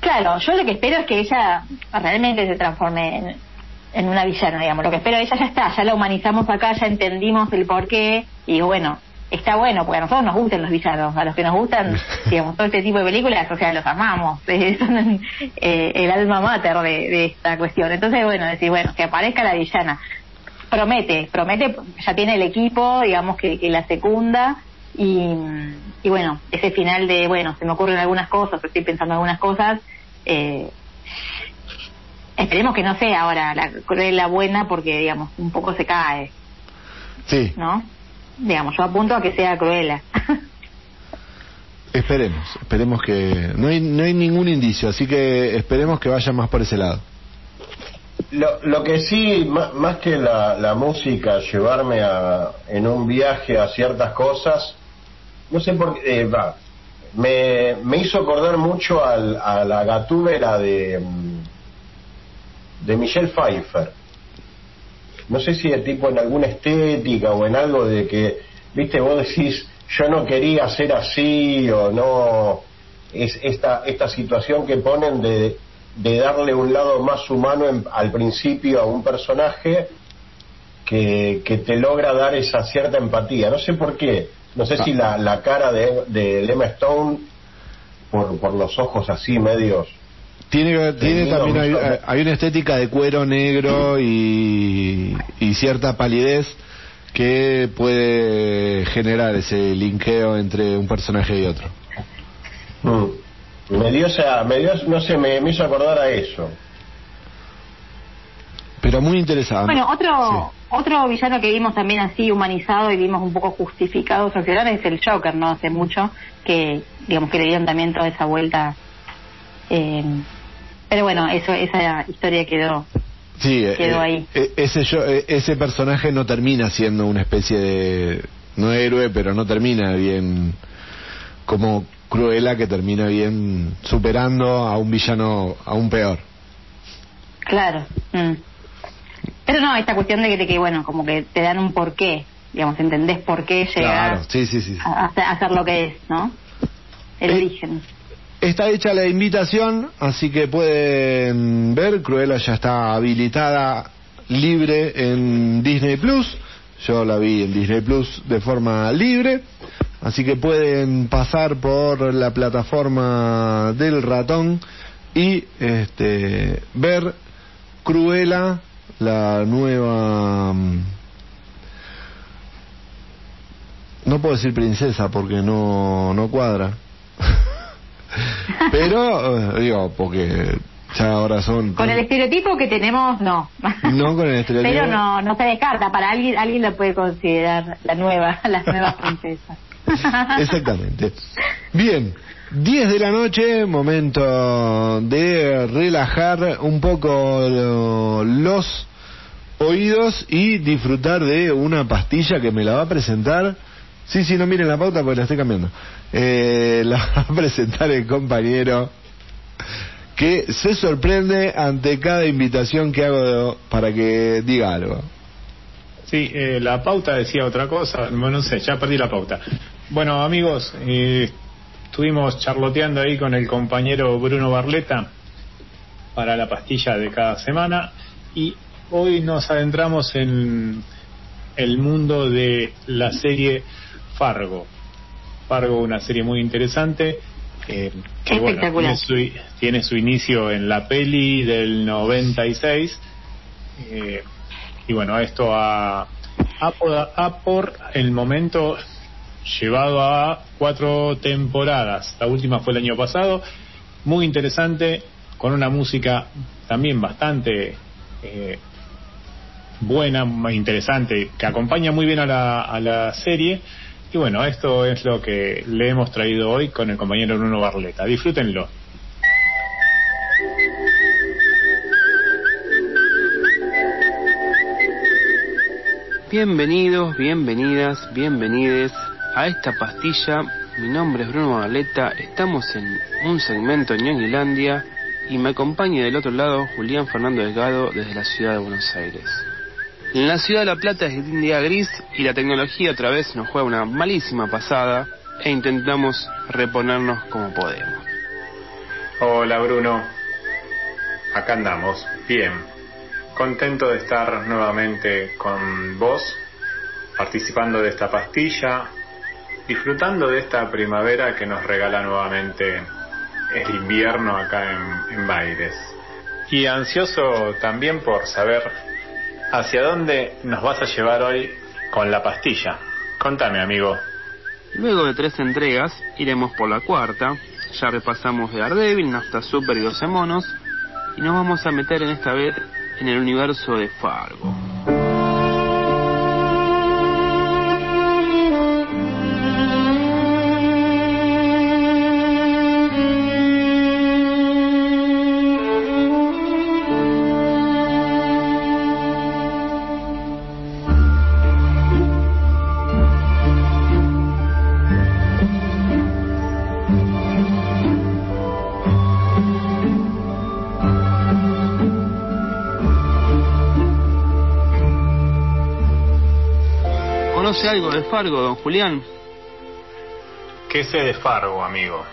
Claro, yo lo que espero es que ella realmente se transforme en, en una villana, digamos. Lo que espero ella ya está, ya la humanizamos acá, ya entendimos el porqué y bueno, está bueno, porque a nosotros nos gustan los villanos, a los que nos gustan, digamos, todo este tipo de películas, o sea, los amamos, son eh, el alma mater de, de, esta cuestión. Entonces, bueno, decir, bueno, que aparezca la villana, promete, promete, ya tiene el equipo, digamos, que, que la secunda, y, y bueno, ese final de, bueno, se me ocurren algunas cosas, estoy pensando algunas cosas, eh, esperemos que no sea ahora la cruel buena, porque, digamos, un poco se cae. Sí. ¿No? digamos, yo apunto a que sea Cruella. Esperemos, esperemos que... No hay, no hay ningún indicio, así que esperemos que vaya más por ese lado. Lo, lo que sí, má- más que la, la música, llevarme a, en un viaje a ciertas cosas, no sé por qué, eh, va, me, me hizo acordar mucho al- a la gatúbera de, mm, de Michelle Pfeiffer. No sé si de tipo en alguna estética o en algo de que, viste, vos decís, yo no quería ser así o no, es esta, esta situación que ponen de, de darle un lado más humano en- al principio a un personaje que, que te logra dar esa cierta empatía. No sé por qué, no sé si la, la cara de, de Emma Stone, por, por los ojos así medios, Tiene, tiene también hay, mucho. hay una estética de cuero negro y, y cierta palidez que puede generar ese linkeo entre un personaje y otro. Mm. Me dio esa, me dio, no sé, me, me hizo acordar a eso. Pero muy interesante. Bueno, otro otro villano que vimos también así humanizado y vimos un poco justificado acción es el Joker, no hace mucho, que digamos que le dieron también toda esa vuelta. eh, pero bueno, eso esa historia quedó. Sí, Quedó eh, ahí. eh, ese, yo- eh, ese personaje no termina siendo una especie de. No héroe, pero no termina bien. Como Cruella, que termina bien superando a un villano aún peor. Claro. mm. Pero no, esta cuestión de que, de que, bueno, como que te dan un porqué, digamos, entendés por qué llegar Claro, sí, sí, sí. a, a hacer- a hacer lo que es, ¿no? El Eh, origen. Está hecha la invitación, así que pueden ver. Cruella ya está habilitada libre en Disney Plus. Yo la vi en Disney Plus de forma libre. Así que pueden pasar por la plataforma del ratón y este, ver Cruella, la nueva. mm, No puedo decir princesa porque no, no cuadra. Pero, eh, digo, porque ya ahora son... Con el estereotipo que tenemos, no. No con el estereotipo. Pero no, no se descarta. Para alguien, alguien lo puede considerar la nueva, la nueva princesa. Exactamente. Bien, 10 de la noche, momento de relajar un poco lo- los oídos y disfrutar de una pastilla que me la va a presentar. Sí, sí, no miren la pauta porque la estoy cambiando. Eh, la va a presentar el compañero que se sorprende ante cada invitación que hago para que diga algo. Sí, eh, la pauta decía otra cosa, bueno, no sé, ya perdí la pauta. Bueno, amigos, eh, estuvimos charloteando ahí con el compañero Bruno Barleta para la pastilla de cada semana y hoy nos adentramos en el mundo de la serie Fargo. Fargo, una serie muy interesante. Eh, que, bueno, tiene, su, tiene su inicio en la peli del 96. eh, y bueno, esto ha, ha, por- ha por el momento llevado a cuatro temporadas. La última fue el año pasado. Muy interesante, con una música también bastante eh, buena, interesante, que acompaña muy bien a la, a la serie. Y bueno, esto es lo que le hemos traído hoy con el compañero Bruno Barleta. Disfrútenlo. Bienvenidos, bienvenidas, bienvenides a esta pastilla. Mi nombre es Bruno Barleta, estamos en un segmento en Ñoñilandia y me acompaña del otro lado Julián Fernando Delgado desde la ciudad de Buenos Aires. La ciudad de La Plata es un día gris y la tecnología otra vez nos juega una malísima pasada e intentamos reponernos como podemos. Hola Bruno, acá andamos, bien, contento de estar nuevamente con vos, participando de esta pastilla, disfrutando de esta primavera que nos regala nuevamente el invierno acá en, en Baires. Y ansioso también por saber hacia dónde nos vas a llevar hoy con la pastilla. Contame amigo. Luego de tres entregas, iremos por la cuarta. Ya repasamos de Daredevil, Nafta Super y 12 monos. Y nos vamos a meter en esta vez en el universo de Fargo. ¿Conoce algo de Fargo, don Julián? ¿Qué sé de Fargo, amigo?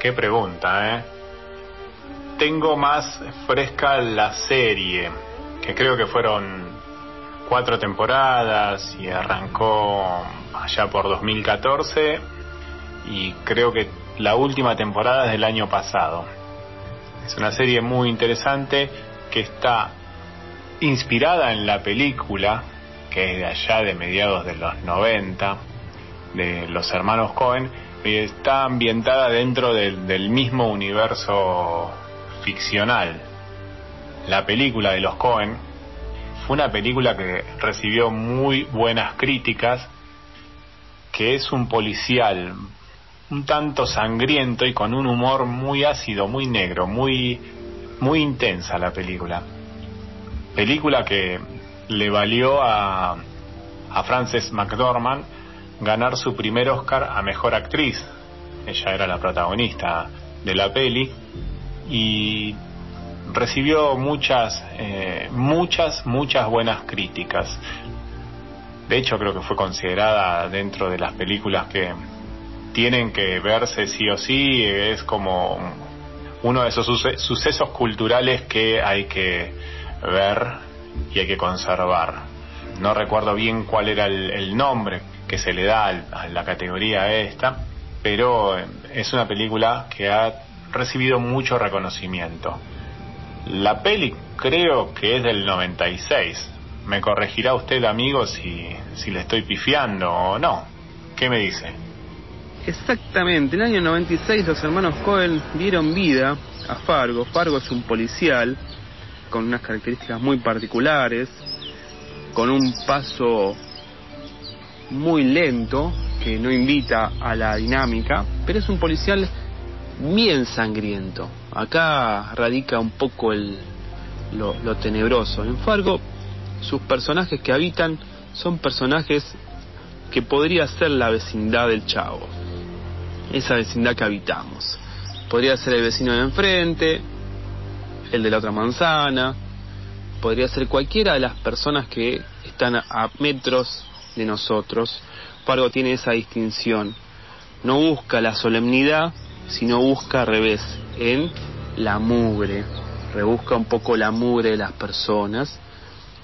Qué pregunta, ¿eh? Tengo más fresca la serie, que creo que fueron cuatro temporadas y arrancó allá por 2014 y creo que la última temporada es del año pasado. Es una serie muy interesante que está inspirada en la película, que es de allá de mediados de los 90, de los hermanos Cohen, y está ambientada dentro del, mismo universo ficcional. La película de los Cohen fue una película que recibió muy buenas críticas, que es un policial un tanto sangriento y con un humor muy ácido, muy negro, muy muy intensa la película. Película que le valió a a Frances McDormand ganar su primer Oscar a mejor actriz. Ella era la protagonista de la peli y recibió muchas, eh, muchas, muchas buenas críticas. De hecho, creo que fue considerada dentro de las películas que tienen que verse sí o sí. Es como uno de esos sucesos culturales que hay que ver y hay que conservar. No recuerdo bien cuál era el, nombre que se le da a la categoría esta, pero es una película que ha recibido mucho reconocimiento. La peli creo que es del 96. Me corregirá usted, amigo, si, si le estoy pifiando o no. ¿Qué me dice? Exactamente, en el año 96 los hermanos Cohen dieron vida a Fargo. Fargo es un policial con unas características muy particulares, con un paso muy lento que no invita a la dinámica, pero es un policial bien sangriento. Acá radica un poco el, lo, tenebroso. En Fargo, sus personajes que habitan son personajes que podría ser la vecindad del Chavo. Esa vecindad que habitamos. Podría ser el vecino de enfrente, el de la otra manzana, podría ser cualquiera de las personas que están a metros de nosotros. Fargo tiene esa distinción. No busca la solemnidad, sino busca al revés, en la mugre. Rebusca un poco la mugre de las personas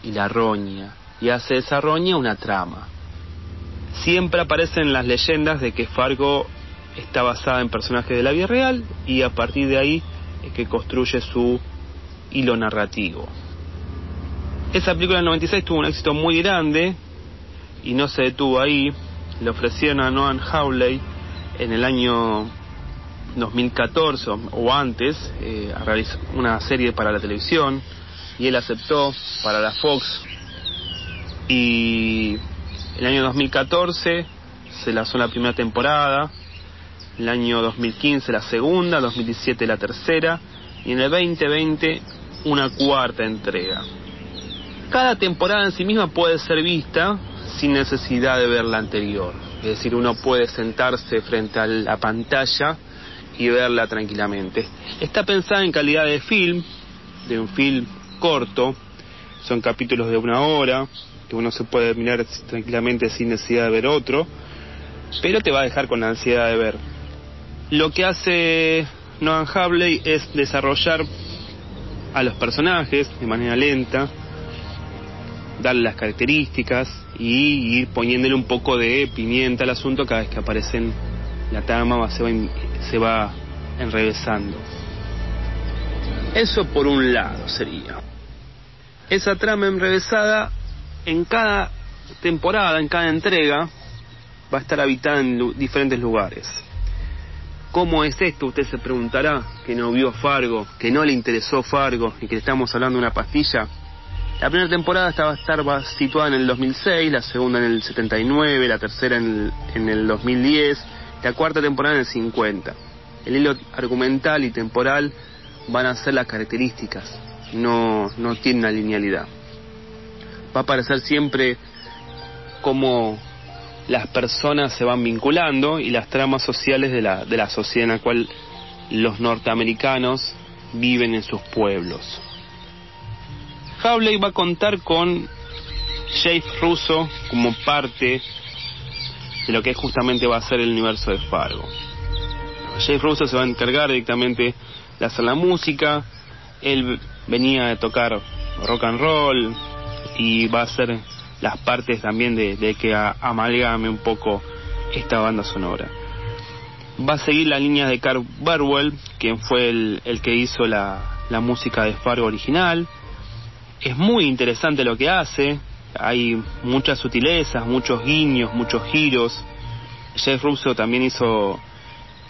y la roña. Y hace esa roña una trama. Siempre aparecen las leyendas de que Fargo está basada en personajes de la vida real y a partir de ahí es que construye su hilo narrativo. Esa película del 96 tuvo un éxito muy grande y no se detuvo ahí. Le ofrecieron a Noah Hawley en el año 2014 o antes eh, a realizar una serie para la televisión y él aceptó para la Fox y el año 2014 se lanzó la primera temporada el año 2015 la segunda, 2017 la tercera y en el 2020 una cuarta entrega. Cada temporada en sí misma puede ser vista sin necesidad de ver la anterior. Es decir, uno puede sentarse frente a la pantalla y verla tranquilamente. Está pensada en calidad de film, de un film corto, son capítulos de una hora, que uno se puede mirar tranquilamente sin necesidad de ver otro, pero te va a dejar con la ansiedad de ver. Lo que hace Noah Hawley es desarrollar a los personajes de manera lenta, darle las características y ir poniéndole un poco de pimienta al asunto cada vez que aparecen la trama se va, se va enrevesando. Eso por un lado sería. Esa trama enrevesada en cada temporada, en cada entrega, va a estar habitada en diferentes lugares. ¿Cómo es esto? Usted se preguntará, que no vio Fargo, que no le interesó Fargo y que estamos hablando de una pastilla. La primera temporada estaba estar situada en el 2006, la segunda en el 79, la tercera en el, en el 2010, la cuarta temporada en el 50. El hilo argumental y temporal van a ser las características, no, no tiene una linealidad. Va a aparecer siempre como las personas se van vinculando y las tramas sociales de la, de la sociedad en la cual los norteamericanos viven en sus pueblos. Hawley va a contar con Jake Russo como parte de lo que justamente va a ser el universo de Fargo. Jake Russo se va a encargar directamente de hacer la música, él venía de tocar rock and roll y va a hacer las partes también de, que amalgame un poco esta banda sonora. Va a seguir la línea de Carl Burwell, quien fue el, el que hizo la, la música de Fargo original. Es muy interesante lo que hace, hay muchas sutilezas, muchos guiños, muchos giros. Jeff Russo también hizo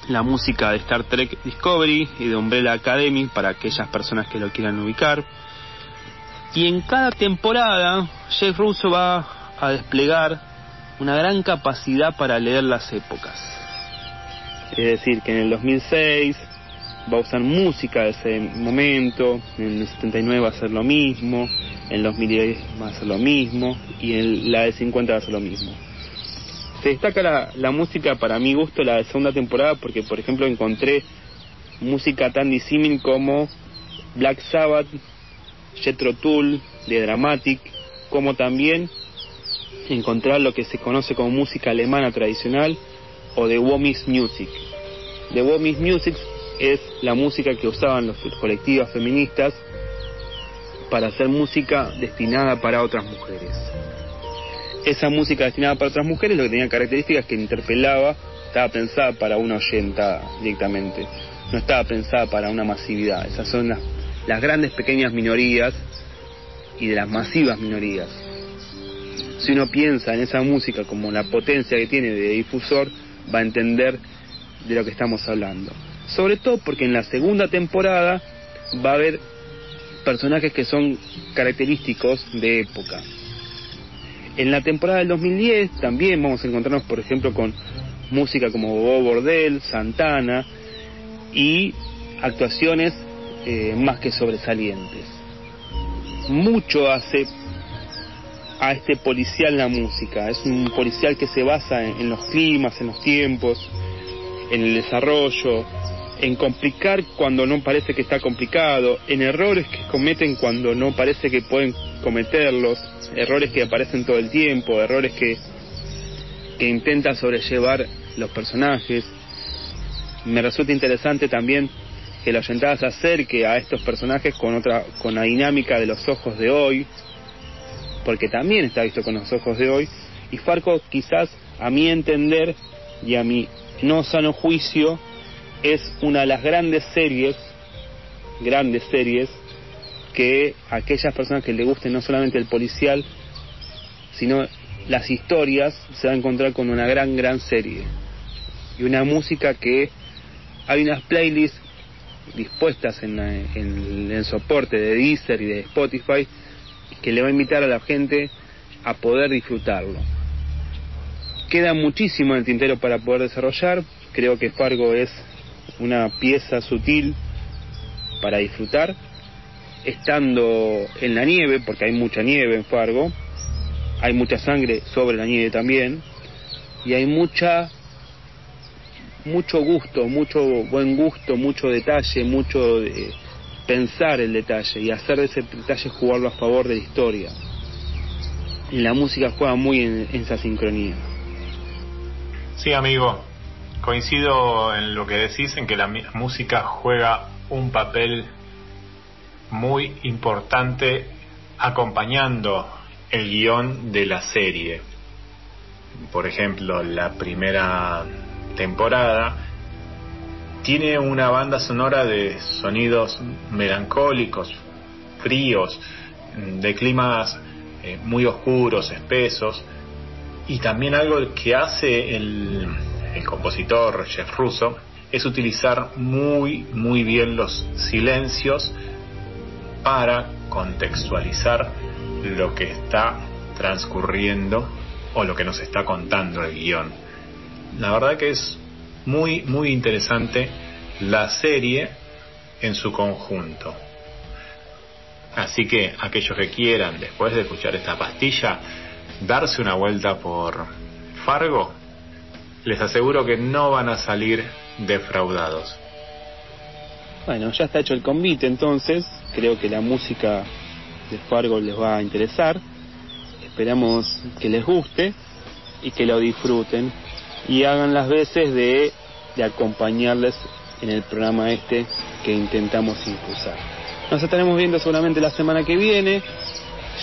la música de Star Trek Discovery y de Umbrella Academy para aquellas personas que lo quieran ubicar. Y en cada temporada Jeff Russo va a desplegar una gran capacidad para leer las épocas. Es decir, que en el 2006 va a usar música de ese momento, en el 79 va a ser lo mismo, en el 2010 va a ser lo mismo y en la de 50 va a ser lo mismo. Se destaca la, la música para mi gusto la de segunda temporada porque por ejemplo encontré música tan disímil como Black Sabbath, Jethro Tull, de Dramatic, como también encontrar lo que se conoce como música alemana tradicional o de Womish Music. De Womish Music es la música que usaban los colectivas feministas para hacer música destinada para otras mujeres. Esa música destinada para otras mujeres lo que tenía características que interpelaba, estaba pensada para una oyenta directamente, no estaba pensada para una masividad. Esas son las, las grandes pequeñas minorías y de las masivas minorías. Si uno piensa en esa música como la potencia que tiene de difusor, va a entender de lo que estamos hablando sobre todo porque en la segunda temporada va a haber personajes que son característicos de época. En la temporada del 2010 también vamos a encontrarnos, por ejemplo, con música como Bobo Bordel, Santana y actuaciones eh, más que sobresalientes. Mucho hace a este policial la música. Es un policial que se basa en los climas, en los tiempos, en el desarrollo, en complicar cuando no parece que está complicado, en errores que cometen cuando no parece que pueden cometerlos, errores que aparecen todo el tiempo, errores que, que intenta sobrellevar los personajes. Me resulta interesante también que la oyentada se acerque a estos personajes con otra, con la dinámica de los ojos de hoy, porque también está visto con los ojos de hoy, y Farco quizás a mi entender y a mi no sano juicio es una de las grandes series, grandes series, que aquellas personas que le gusten no solamente el policial, sino las historias, se va a encontrar con una gran, gran serie. Y una música que hay unas playlists dispuestas en, el soporte de Deezer y de Spotify que le va a invitar a la gente a poder disfrutarlo. Queda muchísimo en el tintero para poder desarrollar. Creo que Fargo es una pieza sutil para disfrutar, estando en la nieve, porque hay mucha nieve en Fargo, hay mucha sangre sobre la nieve también, y hay mucha mucho gusto, mucho buen gusto, mucho detalle, mucho pensar el detalle y hacer de ese detalle jugarlo a favor de la historia. Y la música juega muy en, en esa sincronía. Sí, amigo, coincido en lo que decís, en que la música juega un papel muy importante acompañando el guion de la serie. Por ejemplo, la primera temporada tiene una banda sonora de sonidos melancólicos, fríos, de climas eh, muy oscuros, espesos, y también algo que hace el, el compositor Jeff Russo, es utilizar muy, muy bien los silencios para contextualizar lo que está transcurriendo o lo que nos está contando el guion. La verdad que es muy, muy interesante la serie en su conjunto. Así que aquellos que quieran, después de escuchar esta pastilla, darse una vuelta por Fargo, les aseguro que no van a salir defraudados. Bueno, ya está hecho el convite entonces, creo que la música de Fargo les va a interesar. Esperamos que les guste y que lo disfruten y hagan las veces de, de acompañarles en el programa este que intentamos impulsar. Nos estaremos viendo seguramente la semana que viene,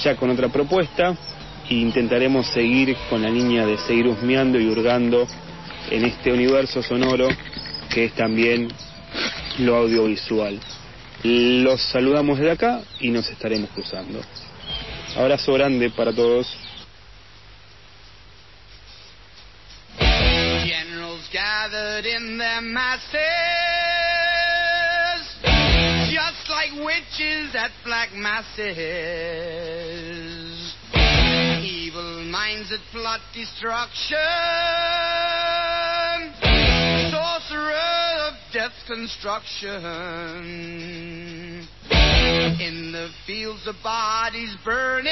ya con otra propuesta, e intentaremos seguir con la línea de seguir husmeando y hurgando en este universo sonoro que es también lo audiovisual. Los saludamos desde acá y nos estaremos cruzando. Abrazo grande para todos. Generals gathered in their masses, just like witches at black masses. Evil minds that plot destruction, sorcerer of death construction. In the fields of bodies burning,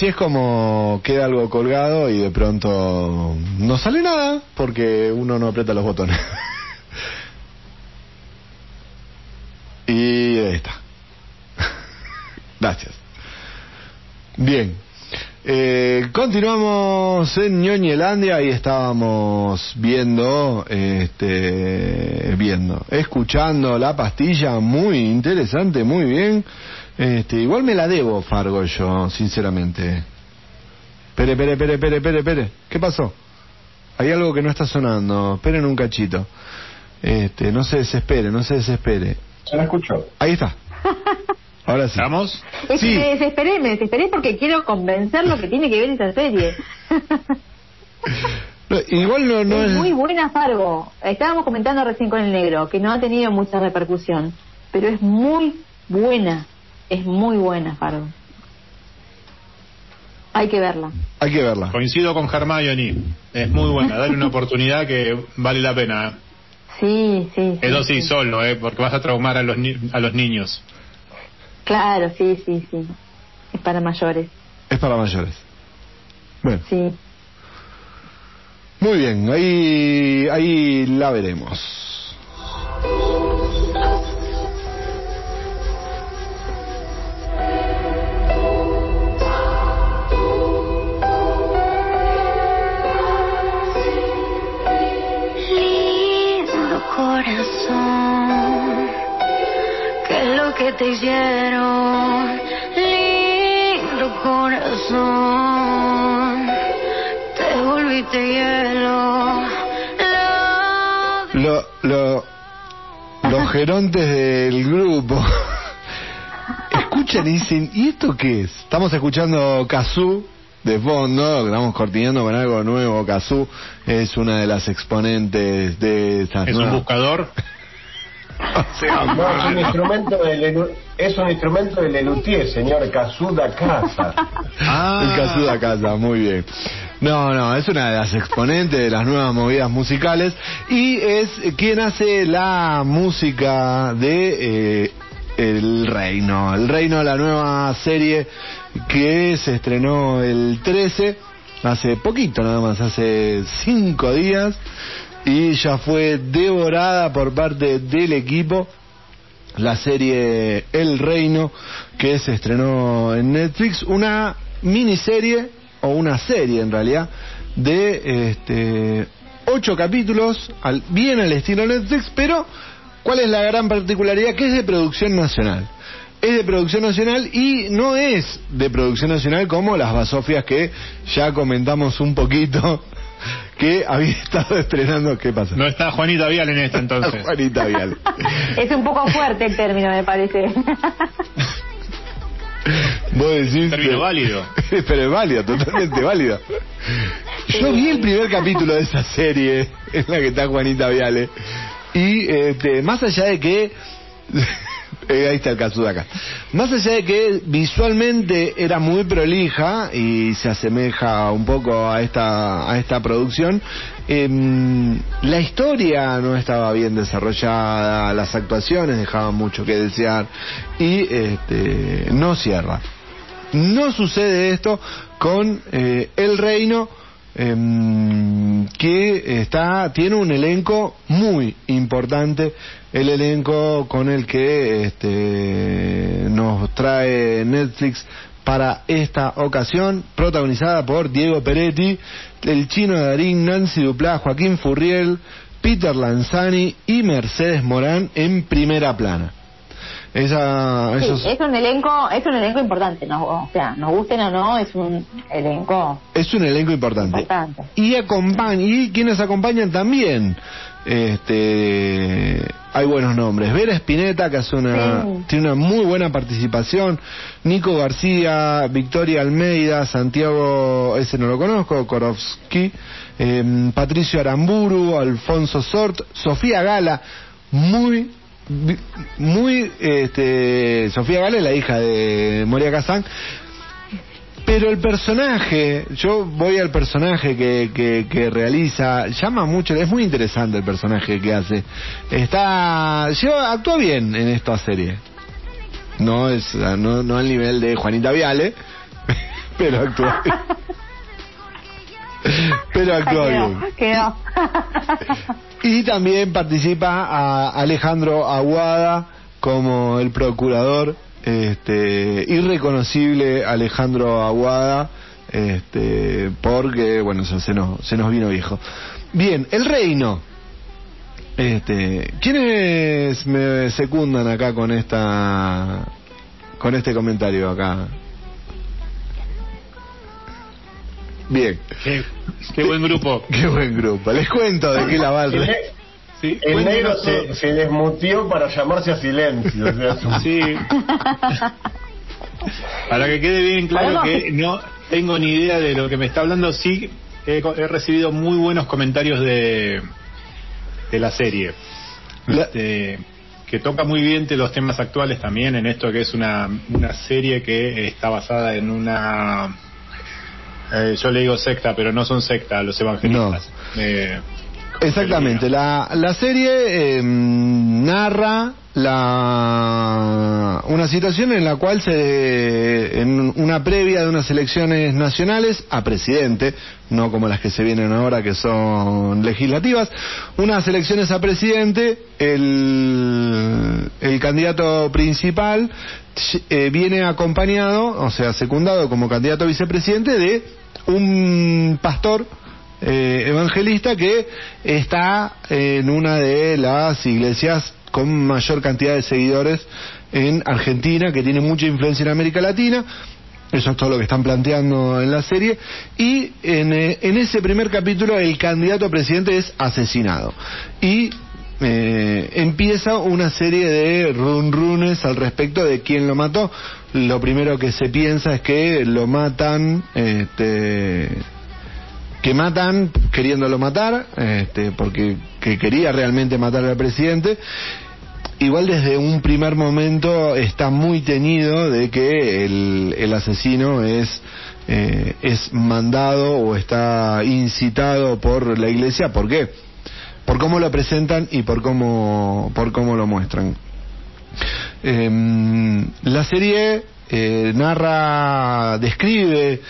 Así es como queda algo colgado y de pronto no sale nada porque uno no aprieta los botones. y ahí está. Gracias. Bien. Eh, continuamos en Ñoñelandia y estábamos viendo, este, viendo, escuchando la pastilla, muy interesante, muy bien. Este, igual me la debo, Fargo, yo, sinceramente. Pere, pere, pere, pere, pere, pere. ¿Qué pasó? hay algo que no está sonando. Esperen un cachito. Este, no se desespere, no se desespere. Se lo escuchó. Ahí está. Ahora sí. ¿Estamos? Es Sí. que me desesperé, me desesperé porque quiero convencerlo que tiene que ver esa serie. No, igual no, no es es. muy buena Fargo. Estábamos comentando recién con el negro que no ha tenido mucha repercusión, pero es muy buena. Es muy buena Fargo. Hay que verla. Hay que verla. Coincido con Hermione. Es muy buena. Dale una oportunidad que vale la pena. ¿eh? Sí, sí. sí, Eso sí, sí. solo, ¿eh? Porque vas a traumar a los, ni- a los niños. Claro, sí, sí, sí. Es para mayores. Es para mayores. Bueno, Sí. muy bien, ahí, ahí la veremos. Corazón, ¿qué es lo que te hicieron? Lindo corazón, te volviste hielo. Lo, lo, los gerontes del grupo escuchan y dicen, ¿y esto qué es? Estamos escuchando Kazoo de fondo, estamos cortinando con algo nuevo. Kazoo es una de las exponentes de estas Es un buscador. O sea, No, es un instrumento de Lelu- es un instrumento de Lelutier, señor Kazuda Casa. Ah, El Kazoo de casa, muy bien. No, no, es una de las exponentes de las nuevas movidas musicales y es quien hace la música de eh, El Reino. El Reino, la nueva serie que se estrenó el 13, hace poquito nada más, hace cinco días y ya fue devorada por parte del equipo la serie El Reino que se estrenó en Netflix, una miniserie o una serie en realidad de este ocho capítulos, al, bien al estilo Netflix, pero ¿cuál es la gran particularidad? Que es de producción nacional. Es de producción nacional y no es de producción nacional como las basofias que ya comentamos un poquito que había estado estrenando. ¿Qué pasa? no está Juanita Vial en esta entonces. Juanita Vial. Es un poco fuerte el término, me parece. Vos decís. Término válido. Pero es válido, totalmente válido. Yo vi el primer capítulo de esa serie en la que está Juanita Viale. Y este, más allá de que. eh, ahí está el caso de acá. Más allá de que visualmente era muy prolija y se asemeja un poco a esta, a esta producción, em, la historia no estaba bien desarrollada, las actuaciones dejaban mucho que desear y este, no cierra. No sucede esto con eh, El Reino, em, que está tiene un elenco muy importante, el elenco con el que este, nos trae Netflix para esta ocasión, protagonizada por Diego Peretti, el chino Darín, Nancy Duplá, Joaquín Furriel, Peter Lanzani y Mercedes Morán en primera plana. Esa, Sí, es un elenco, es un elenco importante, ¿no? o sea, nos gusten o no, es un elenco Es un elenco importante. importante. Y acompañan, y quienes acompañan también. Este, hay buenos nombres. Vera Espineta, que hace una, Sí. tiene una muy buena participación. Nico García, Victoria Almeida, Santiago, ese no lo conozco, Korowski, em, Patricio Aramburu, Alfonso Sort, Sofía Gala, muy muy este Sofía Gala es la hija de Moria Kazán pero el personaje, yo voy al personaje que, que, que realiza, llama mucho, es muy interesante el personaje que hace. Está, lleva, actúa bien en esta serie. No es, no, no al nivel de Juanita Viale, pero actúa bien. Pero actúa bien. Y también participa a Alejandro Aguada como el procurador, este, irreconocible Alejandro Aguada, este, porque, bueno, eso se nos, se nos vino viejo. Bien, el reino. Este, ¿quiénes me secundan acá con esta, con este comentario acá? Bien. Qué, qué buen grupo. Qué buen grupo. Les cuento de qué la va el Sí, el negro se, se desmutió para llamarse a silencio. o sea, Sí. Para que quede bien claro que no tengo ni idea de lo que me está hablando, sí he, co- he recibido muy buenos comentarios de, de la serie. La- Este, que toca muy bien de los temas actuales también en esto que es una, una serie que está basada en una eh, yo le digo secta pero no son secta los evangelistas. Eh, Exactamente, la, la serie eh, narra la, una situación en la cual se, en una previa de unas elecciones nacionales a presidente, no como las que se vienen ahora que son legislativas, unas elecciones a presidente, el, el candidato principal eh, viene acompañado, o sea, secundado como candidato a vicepresidente de un pastor eh, evangelista que está en una de las iglesias con mayor cantidad de seguidores en Argentina, que tiene mucha influencia en América Latina. Eso es todo lo que están planteando en la serie. Y en, eh, en ese primer capítulo el candidato a presidente es asesinado. Y eh, empieza una serie de runrunes al respecto de quién lo mató. Lo primero que se piensa es que lo matan, este, que matan queriéndolo matar, este, porque que quería realmente matar al presidente. Igual desde un primer momento está muy teñido de que el, el asesino es eh, es mandado o está incitado por la iglesia. ¿Por qué? Por cómo lo presentan y por cómo por cómo lo muestran. Em, la serie eh, narra, describe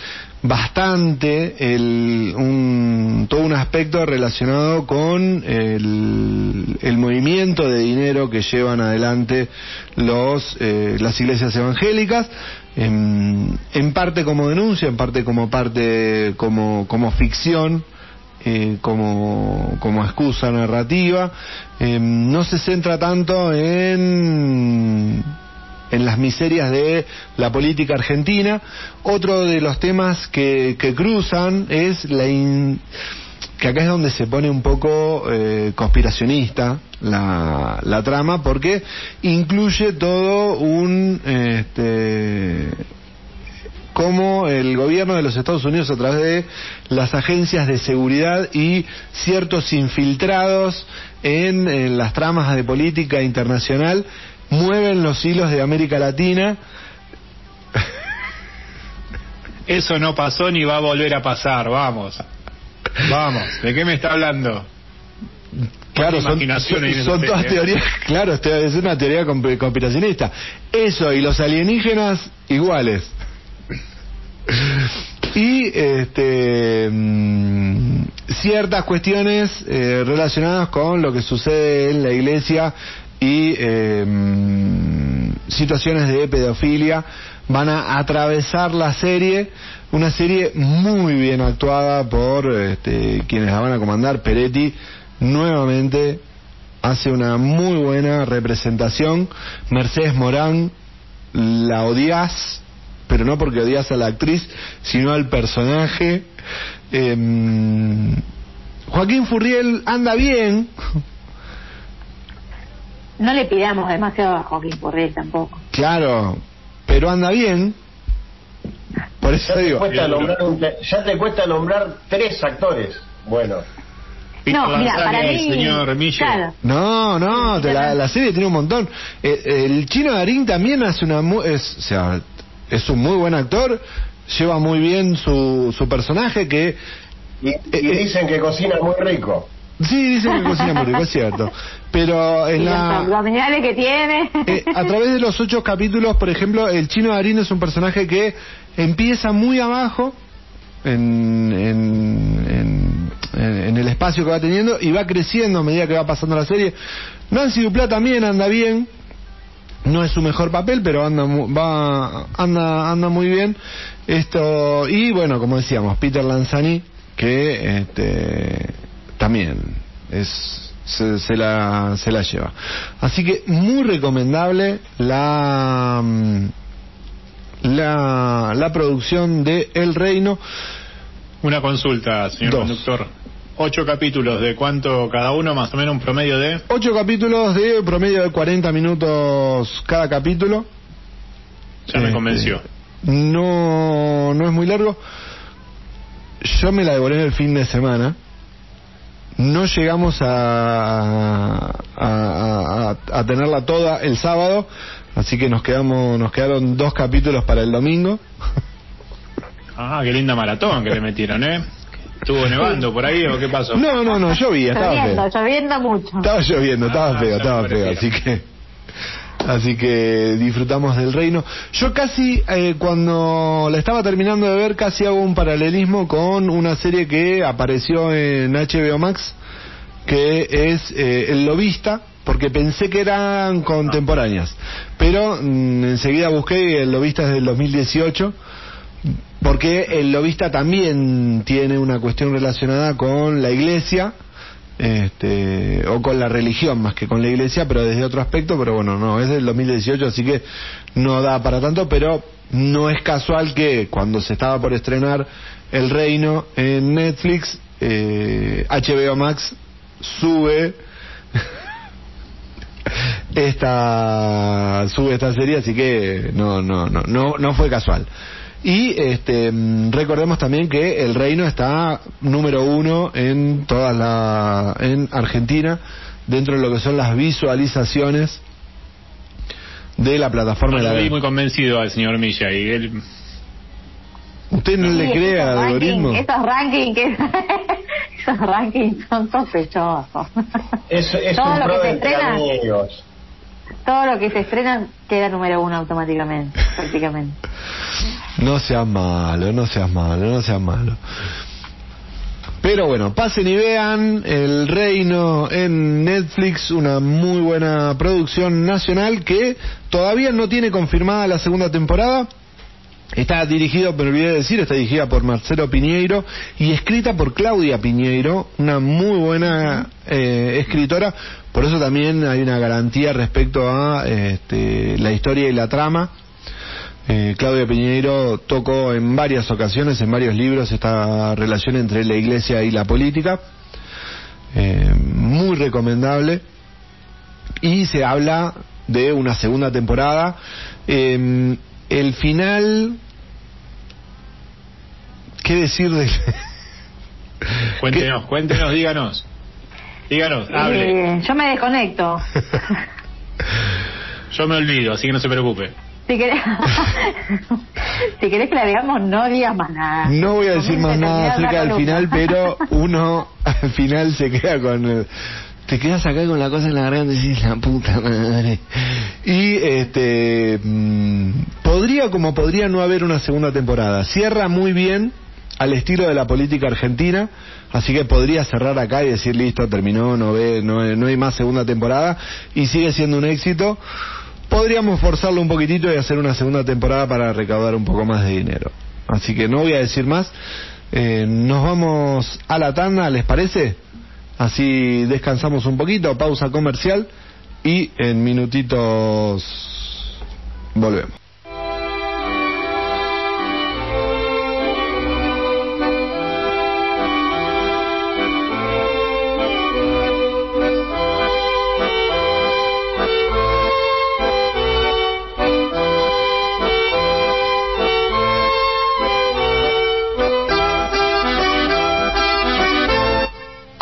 bastante el, un, todo un aspecto relacionado con el, el movimiento de dinero que llevan adelante los, eh, las iglesias evangélicas, en, en parte como denuncia, en parte como parte como, como ficción, eh, como, como excusa narrativa. Eh, no se centra tanto en, en las miserias de la política argentina. Otro de los temas que, que cruzan es la... in- que acá es donde se pone un poco eh, conspiracionista la, la trama porque incluye todo un este, cómo el gobierno de los Estados Unidos a través de las agencias de seguridad y ciertos infiltrados en, en las tramas de política internacional mueven los hilos de América Latina. eso no pasó ni va a volver a pasar vamos vamos ¿de qué me está hablando? Claro, son, son todas teorías, claro, es una teoría conspiracionista. Eso y los alienígenas iguales. Y este, mm, ciertas cuestiones eh, relacionadas con lo que sucede en la iglesia y eh, mm, situaciones de pedofilia van a atravesar la serie, una serie muy bien actuada por este, quienes la van a comandar, Peretti nuevamente hace una muy buena representación, Mercedes Morán la odias, pero no porque odias a la actriz, sino al personaje. Em, Joaquín Furriel anda bien, No le pidamos demasiado a Joaquín Porrel tampoco. claro, pero anda bien. Por eso Ya te, digo, cuesta nombrar un te- ya te cuesta nombrar tres actores. Bueno, Peter no, mira, para mí. señor. Claro. No, no, te la, la serie tiene un montón. Eh, el chino Darín también hace una... mu- Es, o sea, es un muy buen actor, lleva muy bien su, su personaje que... y, y eh, dicen que cocina muy rico. Sí, dicen que cocina muy rico, es cierto. Pero en Y los la... abdominales que tiene. Eh, a través de los ocho capítulos, por ejemplo, el chino Darín es un personaje que empieza muy abajo en, en, en- en- en el espacio que va teniendo y va creciendo a medida que va pasando la serie. Nancy Duplá también anda bien. No es su mejor papel, pero anda va anda anda muy bien. Esto y bueno, como decíamos, Peter Lanzani que este, también es se, se la se la lleva. Así que muy recomendable la mm, la, la producción de El Reino. Una consulta, señor Dos. conductor. Ocho capítulos, ¿de cuánto cada uno? Más o menos un promedio de... Ocho capítulos de promedio de 40 minutos cada capítulo. Ya me Este, convenció. No, no es muy largo. Yo me la devoré en el fin de semana. No llegamos a, a, a- a tenerla toda el sábado, así que nos quedamos, nos quedaron dos capítulos para el domingo. Ah, qué linda maratón que le metieron, ¿eh? ¿Estuvo nevando por ahí o qué pasó? No, no, no, llovía, estaba Lloviendo, feo. lloviendo mucho. Estaba lloviendo, estaba Ah, feo, estaba feo, así que así que disfrutamos del reino. Yo casi eh, cuando la estaba terminando de ver casi hago un paralelismo con una serie que apareció en HBO Max que es eh, El Lobista porque pensé que eran contemporáneas, pero mm, enseguida busqué y El Lobista es del 2018 porque el lobista también tiene una cuestión relacionada con la iglesia este, o con la religión más que con la iglesia, pero desde otro aspecto, pero bueno, no, es del 2018, así que no da para tanto, pero no es casual que cuando se estaba por estrenar El Reino en Netflix, eh, HBO Max sube esta sube esta serie así que no no no no no fue casual y este mm, recordemos también que el reino está número uno en toda la en Argentina dentro de lo que son las visualizaciones de la plataforma de la vi muy convencido al señor Milla y él... usted no le cree al ranking- algoritmo Esos rankings que- esos rankings son sospechosos. Es, es Todo un lo que se entre estrena. amigos. Todo lo que se estrena queda número uno automáticamente, prácticamente. No seas malo, no seas malo, no seas malo. Pero bueno, pasen y vean El Reino en Netflix, una muy buena producción nacional que todavía no tiene confirmada la segunda temporada. Está dirigido, me olvidé de decir, está dirigida por Marcelo Piñeiro y escrita por Claudia Piñeiro, una muy buena eh, escritora. Por eso también hay una garantía respecto a este, la historia y la trama. Eh, Claudia Piñeiro tocó en varias ocasiones, en varios libros, esta relación entre la iglesia y la política. Eh, muy recomendable. Y se habla de una segunda temporada. Eh, el final... ¿Qué decir de...? Cuéntenos, cuéntenos, díganos. Díganos, hable. Eh, yo me desconecto. Yo me olvido, así que no se preocupe. Si querés, si querés que la veamos, no digas más nada. No voy a decir más nada acerca del final, pero uno al final se queda con el- te quedas acá con la cosa en la garganta y dices la puta madre. Y este mm, podría como podría no haber una segunda temporada. Cierra muy bien al estilo de la política argentina, así que podría cerrar acá y decir listo, terminó, no ve, no, no hay más segunda temporada y sigue siendo un éxito. Podríamos forzarlo un poquitito y hacer una segunda temporada para recaudar un poco más de dinero. Así que no voy a decir más. Eh, nos vamos a la tanda, ¿les parece? Así descansamos un poquito, pausa comercial y en minutitos volvemos.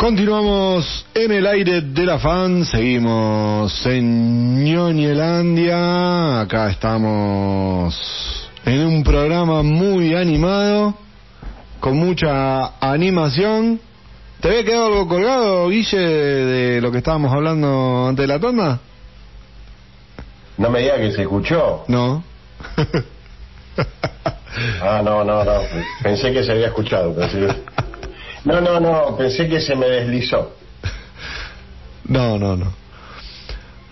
Continuamos en el aire de la fan, seguimos en Ñoñelandia, acá estamos en un programa muy animado, con mucha animación. ¿Te había quedado algo colgado, Guille, de lo que estábamos hablando antes de la tanda? No me diga que se escuchó. No. Ah, no, no, no. Pensé que se había escuchado. pensé No, no, no. Pensé que se me deslizó. No, no, no.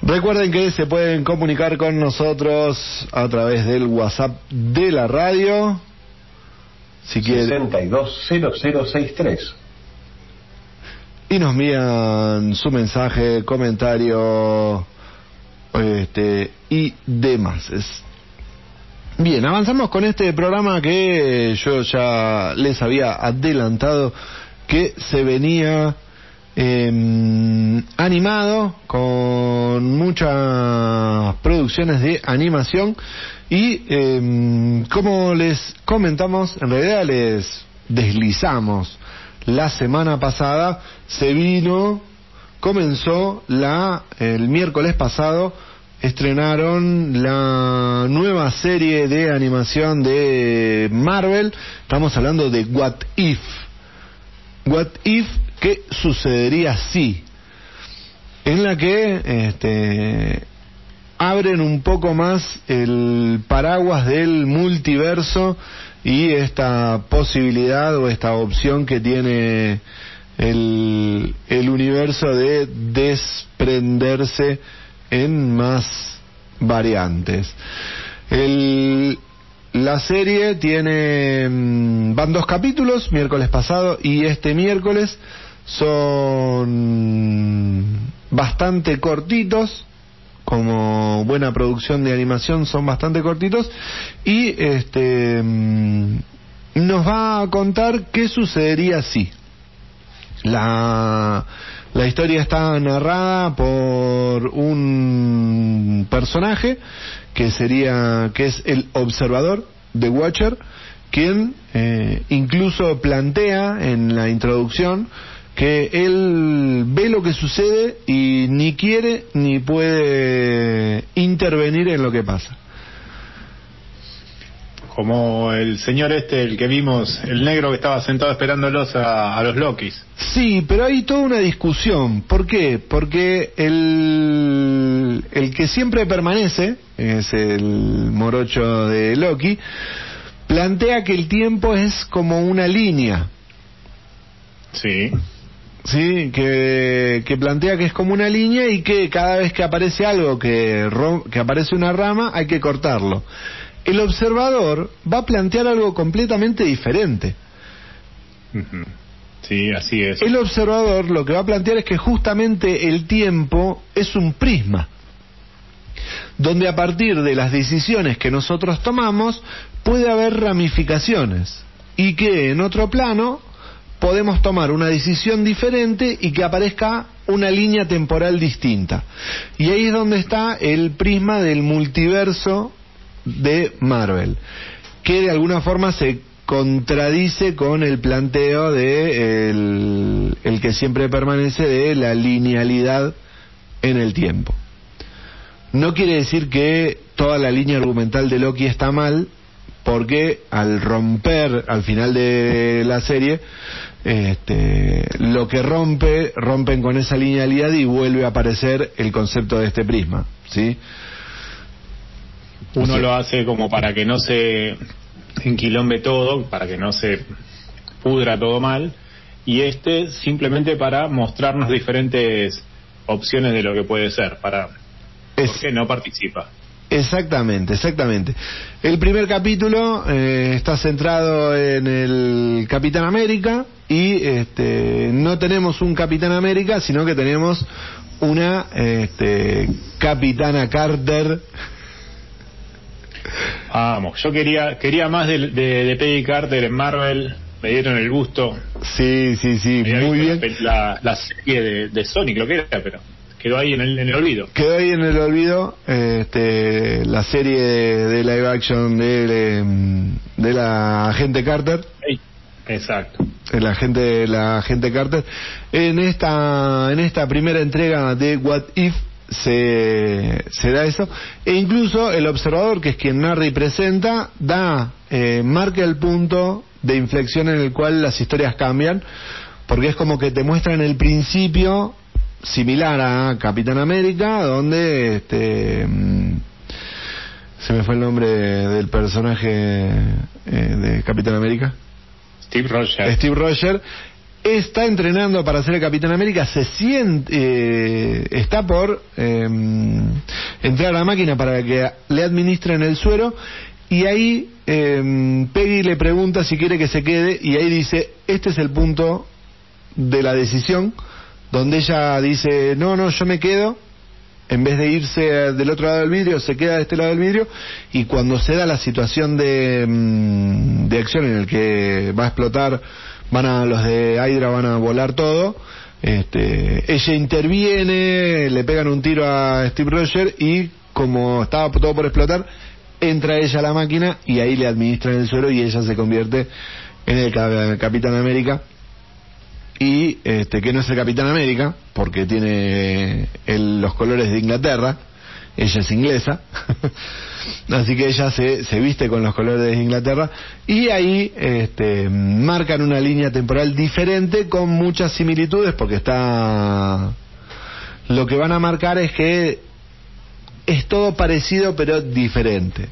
Recuerden que se pueden comunicar con nosotros a través del WhatsApp de la radio. Si quieren. 620063. Y nos envían su mensaje, comentario este, y demás. Es- Bien, avanzamos con este programa que yo ya les había adelantado que se venía eh, animado con muchas producciones de animación y eh, como les comentamos, en realidad les deslizamos. La semana pasada, se vino, comenzó la el miércoles pasado estrenaron la nueva serie de animación de Marvel. Estamos hablando de What If. What If, ¿qué sucedería si? En la que este, abren un poco más el paraguas del multiverso y esta posibilidad o esta opción que tiene el, el universo de desprenderse en más variantes. La serie tiene mm, van dos capítulos, miércoles pasado y este miércoles son bastante cortitos, como buena producción de animación son bastante cortitos y este mm, nos va a contar qué sucedería si la la historia está narrada por un personaje que sería que es el observador de Watcher, quien eh, incluso plantea en la introducción que él ve lo que sucede y ni quiere ni puede intervenir en lo que pasa. Como el señor este, el que vimos, el negro que estaba sentado esperándolos a, a los Lokis. Sí, pero hay toda una discusión. ¿Por qué? Porque el, el que siempre permanece, es el morocho de Loki, plantea que el tiempo es como una línea. Sí. Sí, que, que plantea que es como una línea y que cada vez que aparece algo, que, que aparece una rama, hay que cortarlo. El observador va a plantear algo completamente diferente. Sí, así es. El observador lo que va a plantear es que justamente el tiempo es un prisma, donde a partir de las decisiones que nosotros tomamos puede haber ramificaciones y que en otro plano podemos tomar una decisión diferente y que aparezca una línea temporal distinta. Y ahí es donde está el prisma del multiverso de Marvel, que de alguna forma se contradice con el planteo de el, que siempre permanece de la linealidad en el tiempo. No quiere decir que toda la línea argumental de Loki está mal, porque al romper al final de la serie, este, lo que rompe, rompen con esa linealidad y vuelve a aparecer el concepto de este prisma, ¿sí? Uno Sí. lo hace como para que no se enquilombe todo, para que no se pudra todo mal, y este simplemente para mostrarnos diferentes opciones de lo que puede ser, para Es- no participa. Exactamente, exactamente. El primer capítulo eh, está centrado en el Capitán América y este, no tenemos un Capitán América, sino que tenemos una este, Capitana Carter. Vamos, yo quería quería más de, de, de Peggy Carter en Marvel, me dieron el gusto. Sí, sí, sí, Había muy bien. La, la, la serie de, de Sonic, lo que era, pero quedó ahí en el, en el olvido. Quedó ahí en el olvido este, la serie de, live action de, la agente Carter. Exacto. el agente la agente Carter en esta en esta primera entrega de What If se, se da eso e incluso el observador que es quien narra y presenta da eh, marca el punto de inflexión en el cual las historias cambian porque es como que te muestran el principio similar a Capitán América donde este mm, se me fue el nombre del personaje eh, de Capitán América Steve Rogers. Steve Rogers está entrenando para ser el Capitán América, se siente, eh, está por eh, entrar a la máquina para que le administren el suero y ahí eh, Peggy le pregunta si quiere que se quede y ahí dice, este es el punto de la decisión donde ella dice, no, no, yo me quedo en vez de irse del otro lado del vidrio, se queda de este lado del vidrio y cuando se da la situación de, mm, de acción en el que va a explotar, van a los de Hydra van a volar todo, este, ella interviene, le pegan un tiro a Steve Rogers y como estaba todo por explotar, entra ella a la máquina y ahí le administran el suelo y ella se convierte en el ca- Capitán América. Y este que no es el Capitán América porque tiene el- los colores de Inglaterra ella es inglesa así que ella se, se viste con los colores de Inglaterra y ahí este, marcan una línea temporal diferente con muchas similitudes porque está lo que van a marcar es que es todo parecido pero diferente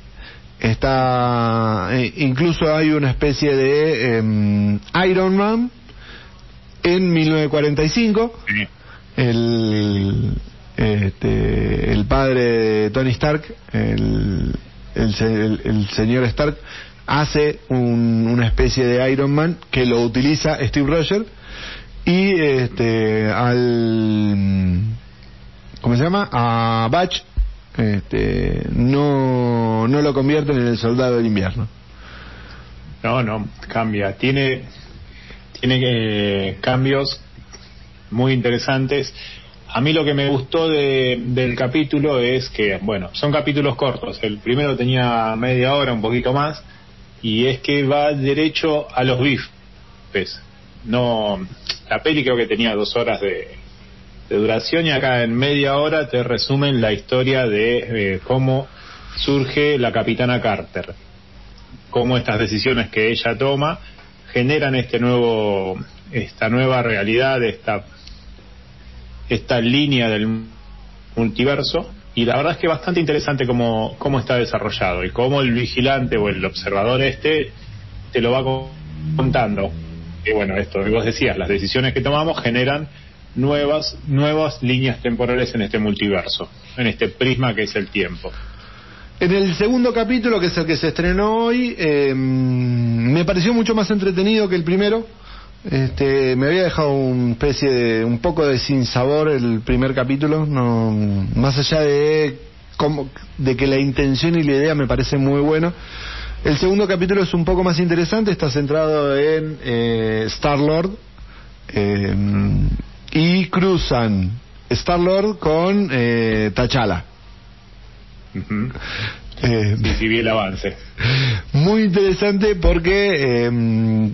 está eh, incluso hay una especie de em, Iron Man en 1945 Sí. el este, el padre de Tony Stark el, el, se- el- el señor Stark hace un- una especie de Iron Man que lo utiliza Steve Rogers y este al ¿cómo se llama? a Batch este, no no lo convierten en el soldado del invierno No, no, cambia. Tiene, tiene eh, cambios muy interesantes. A mí lo que me gustó de- del capítulo es que, bueno, son capítulos cortos. El primero tenía media hora, un poquito más, y es que va derecho a los bifes. No, la peli creo que tenía dos horas de, de duración y acá en media hora te resumen la historia de eh, cómo surge la capitana Carter cómo estas decisiones que ella toma generan este nuevo esta nueva realidad esta esta línea del multiverso y la verdad es que bastante interesante cómo, cómo está desarrollado y cómo el vigilante o el observador este te lo va co- contando y bueno esto vos decías las decisiones que tomamos generan nuevas nuevas líneas temporales en este multiverso en este prisma que es el tiempo En el segundo capítulo, que es el que se estrenó hoy, eh, me pareció mucho más entretenido que el primero. Este, me había dejado una especie de un poco de sinsabor el primer capítulo, no, más allá de cómo- de que la intención y la idea me parece muy bueno. El segundo capítulo es un poco más interesante, está centrado en Star Lord y cruzan Star Lord con eh, T'Challa. Eh, vi el avance muy interesante porque eh,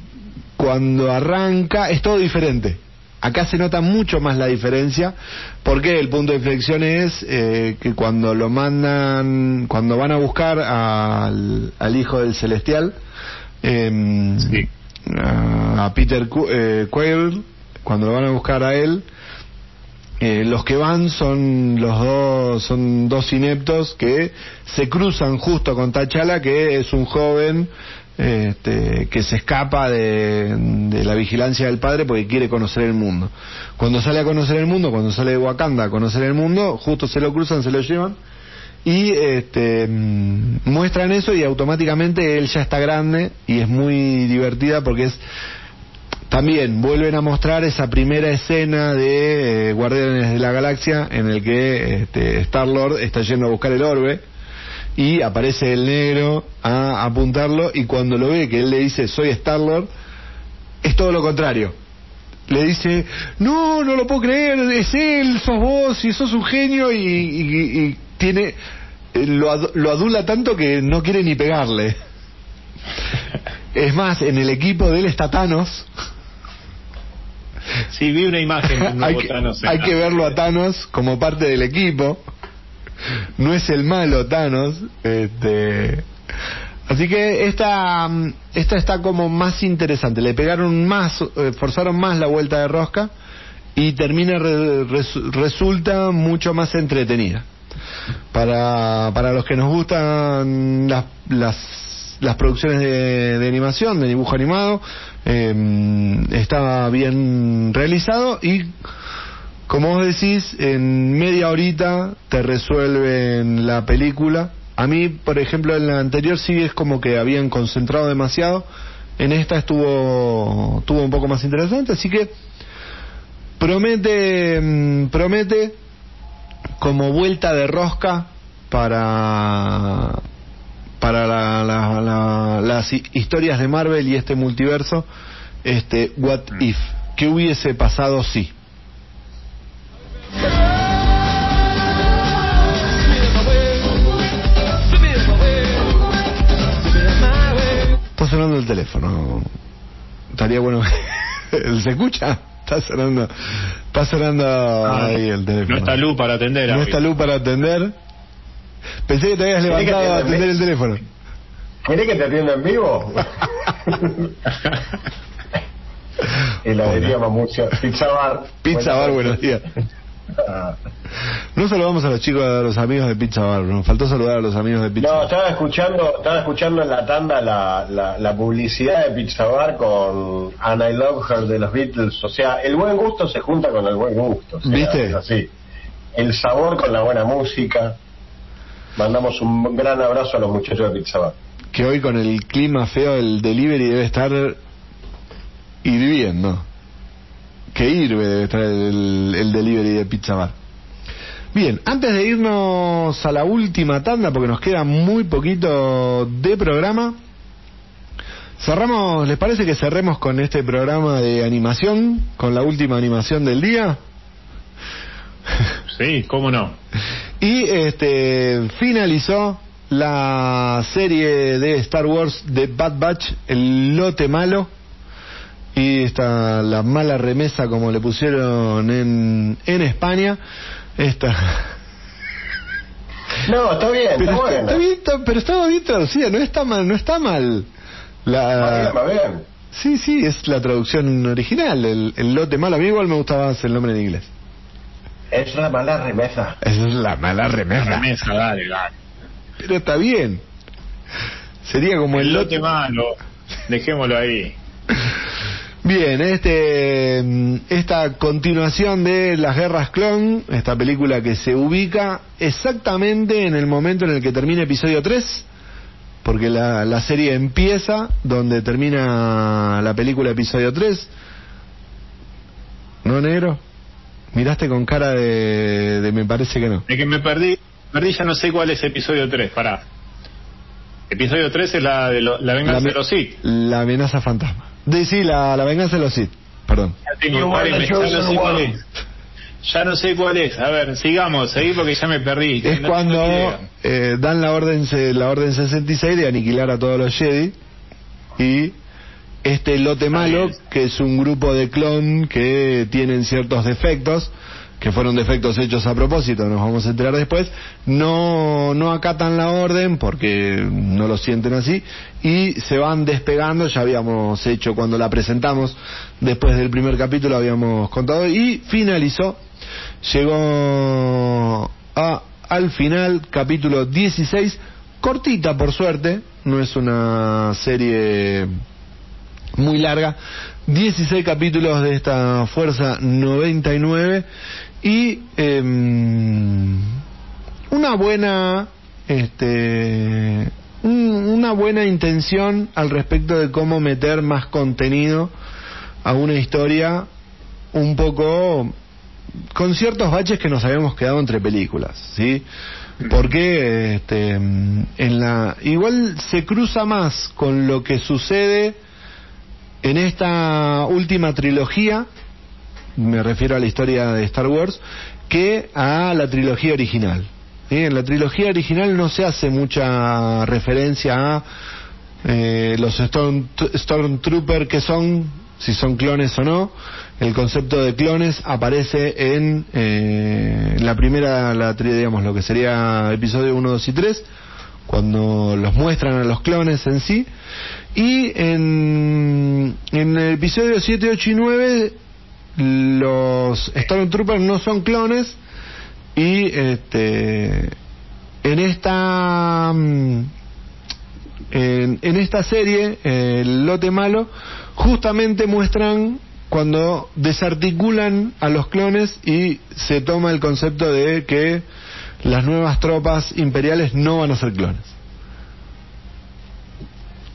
cuando arranca es todo diferente. Acá se nota mucho más la diferencia porque el punto de inflexión es eh, que cuando lo mandan, cuando van a buscar al, al hijo del celestial, eh, Sí. a, a Peter Qu- eh, cuando lo van a buscar a él, eh, los que van son los dos son dos ineptos que se cruzan justo con Tachala que es un joven este, que se escapa de, de la vigilancia del padre porque quiere conocer el mundo. Cuando sale a conocer el mundo cuando sale de Wakanda a conocer el mundo justo se lo cruzan se lo llevan y este, mm, muestran eso y automáticamente él ya está grande y es muy divertida porque es también vuelven a mostrar esa primera escena de eh, Guardianes de la Galaxia en el que este, Star Lord está yendo a buscar el orbe y aparece el negro a apuntarlo y cuando lo ve que él le dice soy Star Lord es todo lo contrario. Le dice no no lo puedo creer es él sos vos y sos un genio y, y- y tiene eh, lo, lo adula tanto que no quiere ni pegarle. Es más en el equipo de él está Thanos. Sí, vi una imagen hay, que verlo a Thanos como parte del equipo. No es el malo Thanos. Este, así que esta, esta está como más interesante. Le pegaron más, eh, forzaron más la vuelta de rosca y termina re- resu- resulta mucho más entretenida. Para, para los que nos gustan las, las, las producciones de, de animación, de dibujo animado, eh, está bien realizado y como vos decís, en media horita te resuelven la película. A mí, por ejemplo, en la anterior sí es como que habían concentrado demasiado. En esta estuvo, estuvo un poco más interesante, así que promete, mm, promete como vuelta de rosca para para la- la- la- las hi- historias de Marvel y este multiverso, este What If, ¿qué hubiese pasado si? Sonando el teléfono. Estaría bueno. ¿Se escucha? Está sonando. Está sonando ahí el teléfono. No está Lu para atender. No está Lu para atender. Pensé que te habías ¿Querés que levantado te a atender el teléfono. ¿Querés que te atienda en vivo? Heladería Mamucia. Pizza Bar. Pizza Bar, buenos días. Ah. No saludamos a los chicos, a los amigos de Pizza Bar. Nos faltó saludar a los amigos de Pizza No, Bar. estaba escuchando, estaba escuchando en la tanda la, la, la publicidad de Pizza Bar con And I Love Her de los Beatles. O sea, el buen gusto se junta con el buen gusto. o sea, ¿Viste? así. El sabor con la buena música. Mandamos un gran abrazo a los muchachos de Pizza Bar. Que hoy con el clima feo el delivery debe estar hirviendo. Que hirve debe estar el, el delivery de Pizza Bar. Bien, antes de irnos a la última tanda, porque nos queda muy poquito de programa, cerramos, ¿les parece que cerremos con este programa de animación, con la última animación del día? Sí, cómo no. Y este finalizó la serie de Star Wars de Bad Batch, el lote malo. Y esta, la mala remesa como le pusieron en, en España. Esta. No, está bien, Pero está, está, está bien, está- pero estaba bien traducida, no está mal, no está mal. Va bien, La, va bien. sí, sí, es la traducción original, el, el lote malo. A mí igual me gustaba más el nombre en inglés. Es la mala remesa. Esa es la mala remesa. Remesa, dale, dale. Pero está bien. Sería como el, El lote lote malo. Dejémoslo ahí. Bien, este, mm, esta continuación de Las Guerras Clon, esta película que se ubica exactamente en el momento en el que termina episodio 3, porque la, la serie empieza donde termina la película episodio 3. ¿No, negro? Miraste con cara de, de me parece que no. Es que me perdí. Perdí, ya no sé cuál es episodio 3. Pará. Episodio 3 es la de lo- la venganza de los Sith. La amenaza fantasma. De, sí, la, la venganza de los Sith. Perdón. Ya no sé cuál es. Ya no sé cuál es. A ver, sigamos, seguí porque ya me perdí. Es No cuando eh, dan la orden se- la orden 66 de aniquilar a todos los Jedi y este lote malo que es un grupo de clon que tienen ciertos defectos que fueron defectos hechos a propósito, nos vamos a enterar después, no, no acatan la orden porque no lo sienten así y se van despegando, ya habíamos hecho cuando la presentamos, después del primer capítulo habíamos contado y finalizó, llegó a, al final, capítulo 16, cortita por suerte, no es una serie muy larga, 16 capítulos de esta Fuerza 99 y em, una buena este un- una buena intención al respecto de cómo meter más contenido a una historia un poco con ciertos baches que nos habíamos quedado entre películas, ¿sí? Porque este, en la igual se cruza más con lo que sucede en esta última trilogía, me refiero a la historia de Star Wars, que a la trilogía original. En la trilogía original no se hace mucha referencia a eh, los Storm, Stormtrooper que son, si son clones o no. El concepto de clones aparece en eh, la primera, la, digamos, lo que sería episodio 1, 2 y 3, cuando los muestran a los clones en sí. Y en, en el episodio 7, 8 y 9, los Stormtroopers no son clones y este en esta mm, en, esta serie el lote malo justamente muestran cuando desarticulan a los clones y se toma el concepto de que las nuevas tropas imperiales no van a ser clones.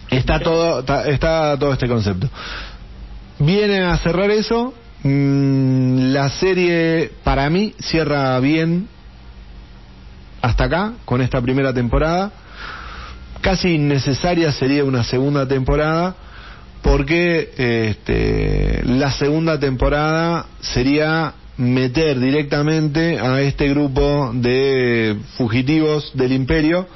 Está todo está, está todo este concepto. Viene a cerrar eso Mm, la serie para mí cierra bien hasta acá con esta primera temporada. Casi innecesaria sería una segunda temporada porque este, la segunda temporada sería meter directamente a este grupo de fugitivos del imperio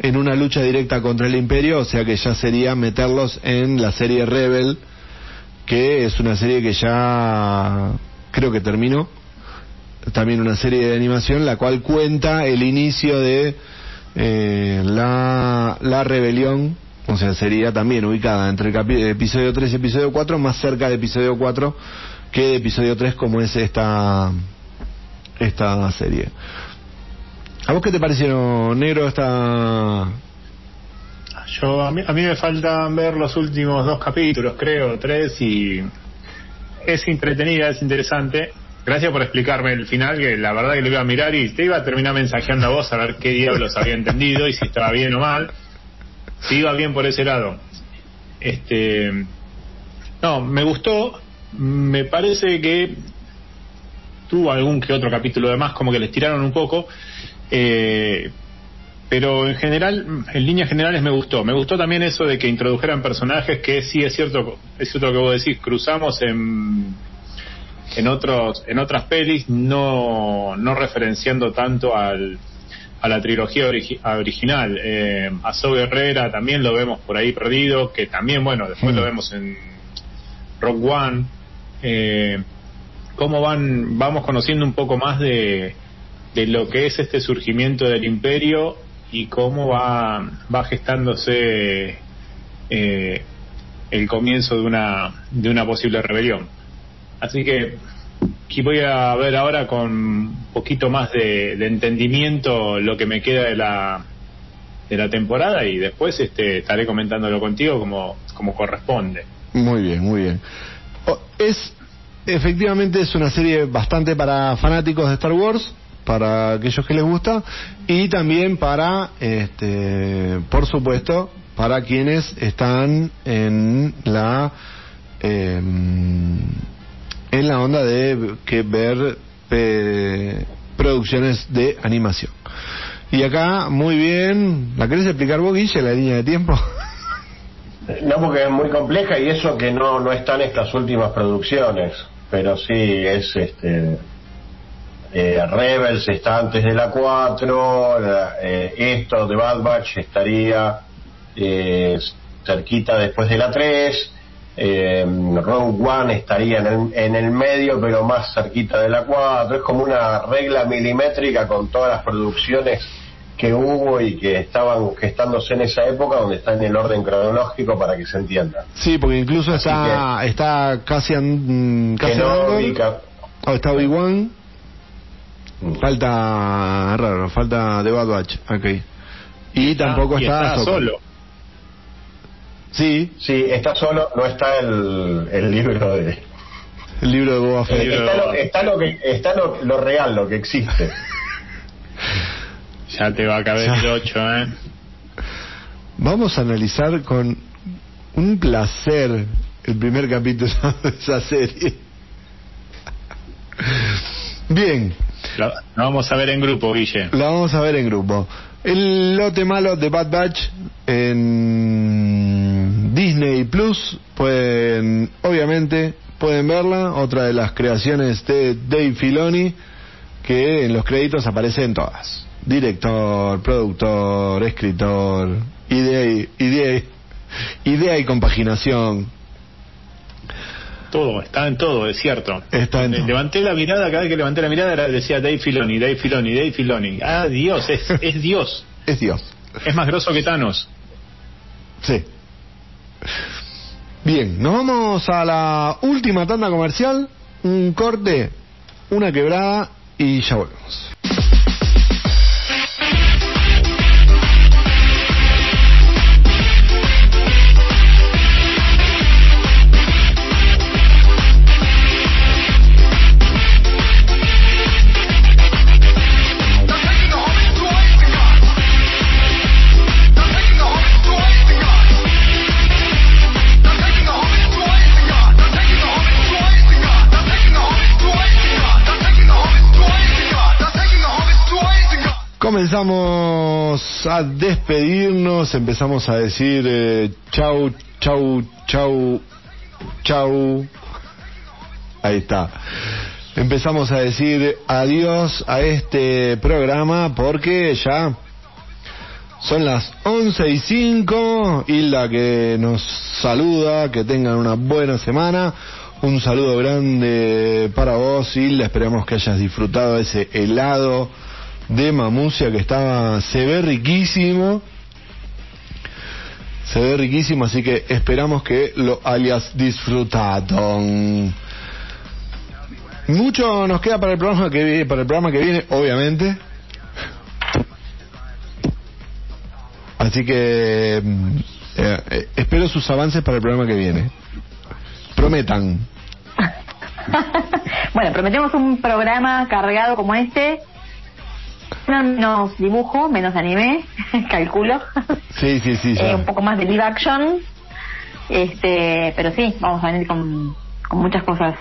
en una lucha directa contra el imperio, o sea que ya sería meterlos en la serie Rebel, que es una serie que ya creo que terminó, también una serie de animación, la cual cuenta el inicio de eh, la, la rebelión, o sea, sería también ubicada entre el episodio 3 y episodio 4, más cerca de episodio 4 que de episodio 3 como es esta, esta serie. ¿A vos qué te pareció, negro, esta... Yo, a mí, a mí me faltan ver los últimos dos capítulos, creo, tres, y es entretenida, es interesante. Gracias por explicarme el final, que la verdad que lo iba a mirar y te iba a terminar mensajeando a vos a ver qué diablos había entendido y si estaba bien o mal. Si iba bien por ese lado. Este. No, me gustó. Me parece que tuvo algún que otro capítulo de más, como que les tiraron un poco. Eh, pero en general, en líneas generales me gustó. Me gustó también eso de que introdujeran personajes que sí es cierto, es cierto que vos decís, cruzamos en en otros en otras pelis, no no referenciando tanto al a la trilogía origi- original. Eh, a Zoe Herrera también lo vemos por ahí perdido, que también, bueno, después Mm. lo vemos en Rock One. Eh, cómo van vamos conociendo un poco más de, de lo que es este surgimiento del imperio y cómo va, va gestándose eh, el comienzo de una, de una posible rebelión. Así que aquí voy a ver ahora con un poquito más de, entendimiento lo que me queda de la, de la temporada y después este, estaré comentándolo contigo como, como corresponde. Muy bien, muy bien. O- Es efectivamente es una serie bastante para fanáticos de Star Wars, para aquellos que les gusta y también para, este, por supuesto, para quienes están en la em, en la onda de que ver eh, producciones de animación. Y acá, muy bien, ¿la querés explicar vos, Guille, la línea de tiempo? No, porque es muy compleja y eso que no, no están estas últimas producciones, pero sí es este. Eh, Rebels está antes de la 4, la- eh, esto de Bad Batch estaría eh, cerquita después de la 3, eh, Rogue One estaría en el, en el medio, pero más cerquita de la 4. Es como una regla milimétrica con todas las producciones que hubo y que estaban gestándose en esa época, donde está en el orden cronológico para que se entienda. Sí, porque incluso está, está casi, an- casi Kenobi, Andor, Ca- o está Obi-Wan, Mm. Falta, raro, falta The Bad Batch, ok. Y tampoco y está, solo. Sí, Sí, está solo, no está el, el libro de... el libro de Boba Fett. Está, lo, está, lo, que, está lo, lo real, lo que existe. Ya te va a caber Ya. el 8, ¿eh? Vamos a analizar con un placer el primer capítulo de esa serie. Bien, lo vamos a ver en grupo, Guille. La vamos a ver en grupo. El lote malo de Bad Batch en Disney Plus, pueden, obviamente, pueden verla. Otra de las creaciones de Dave Filoni, que en los créditos aparecen todas. Director, productor, escritor, idea y, idea, idea y compaginación. Todo, está en todo, es cierto. Está en Eh, todo. Levanté la mirada, cada vez que levanté la mirada era- decía Dave Filoni, Dave Filoni, Dave Filoni. Ah, Dios, es, es Dios. Es Dios. Es más grosso que Thanos. Sí. Bien, nos vamos a la última tanda comercial, un corte, una quebrada y ya volvemos. Comenzamos a despedirnos, empezamos a decir eh, chau, chau, chau, chau. Ahí está. Empezamos a decir adiós a este programa porque ya son las 11 y 5. Hilda que nos saluda, que tengan una buena semana. Un saludo grande para vos, Hilda. Esperamos que hayas disfrutado ese helado de mamucia que estaba, se ve riquísimo. Se ve riquísimo, así que esperamos que lo hayas disfrutado. Mucho nos queda para el programa que vi- para el programa que viene, obviamente. Así que eh, eh, espero sus avances para el programa que viene. Prometan. bueno, prometemos un programa cargado como este. Menos dibujo, menos anime, calculo. Sí, sí, sí. ya. Eh, un poco más de live action. Este, pero sí, vamos a venir con, con muchas cosas.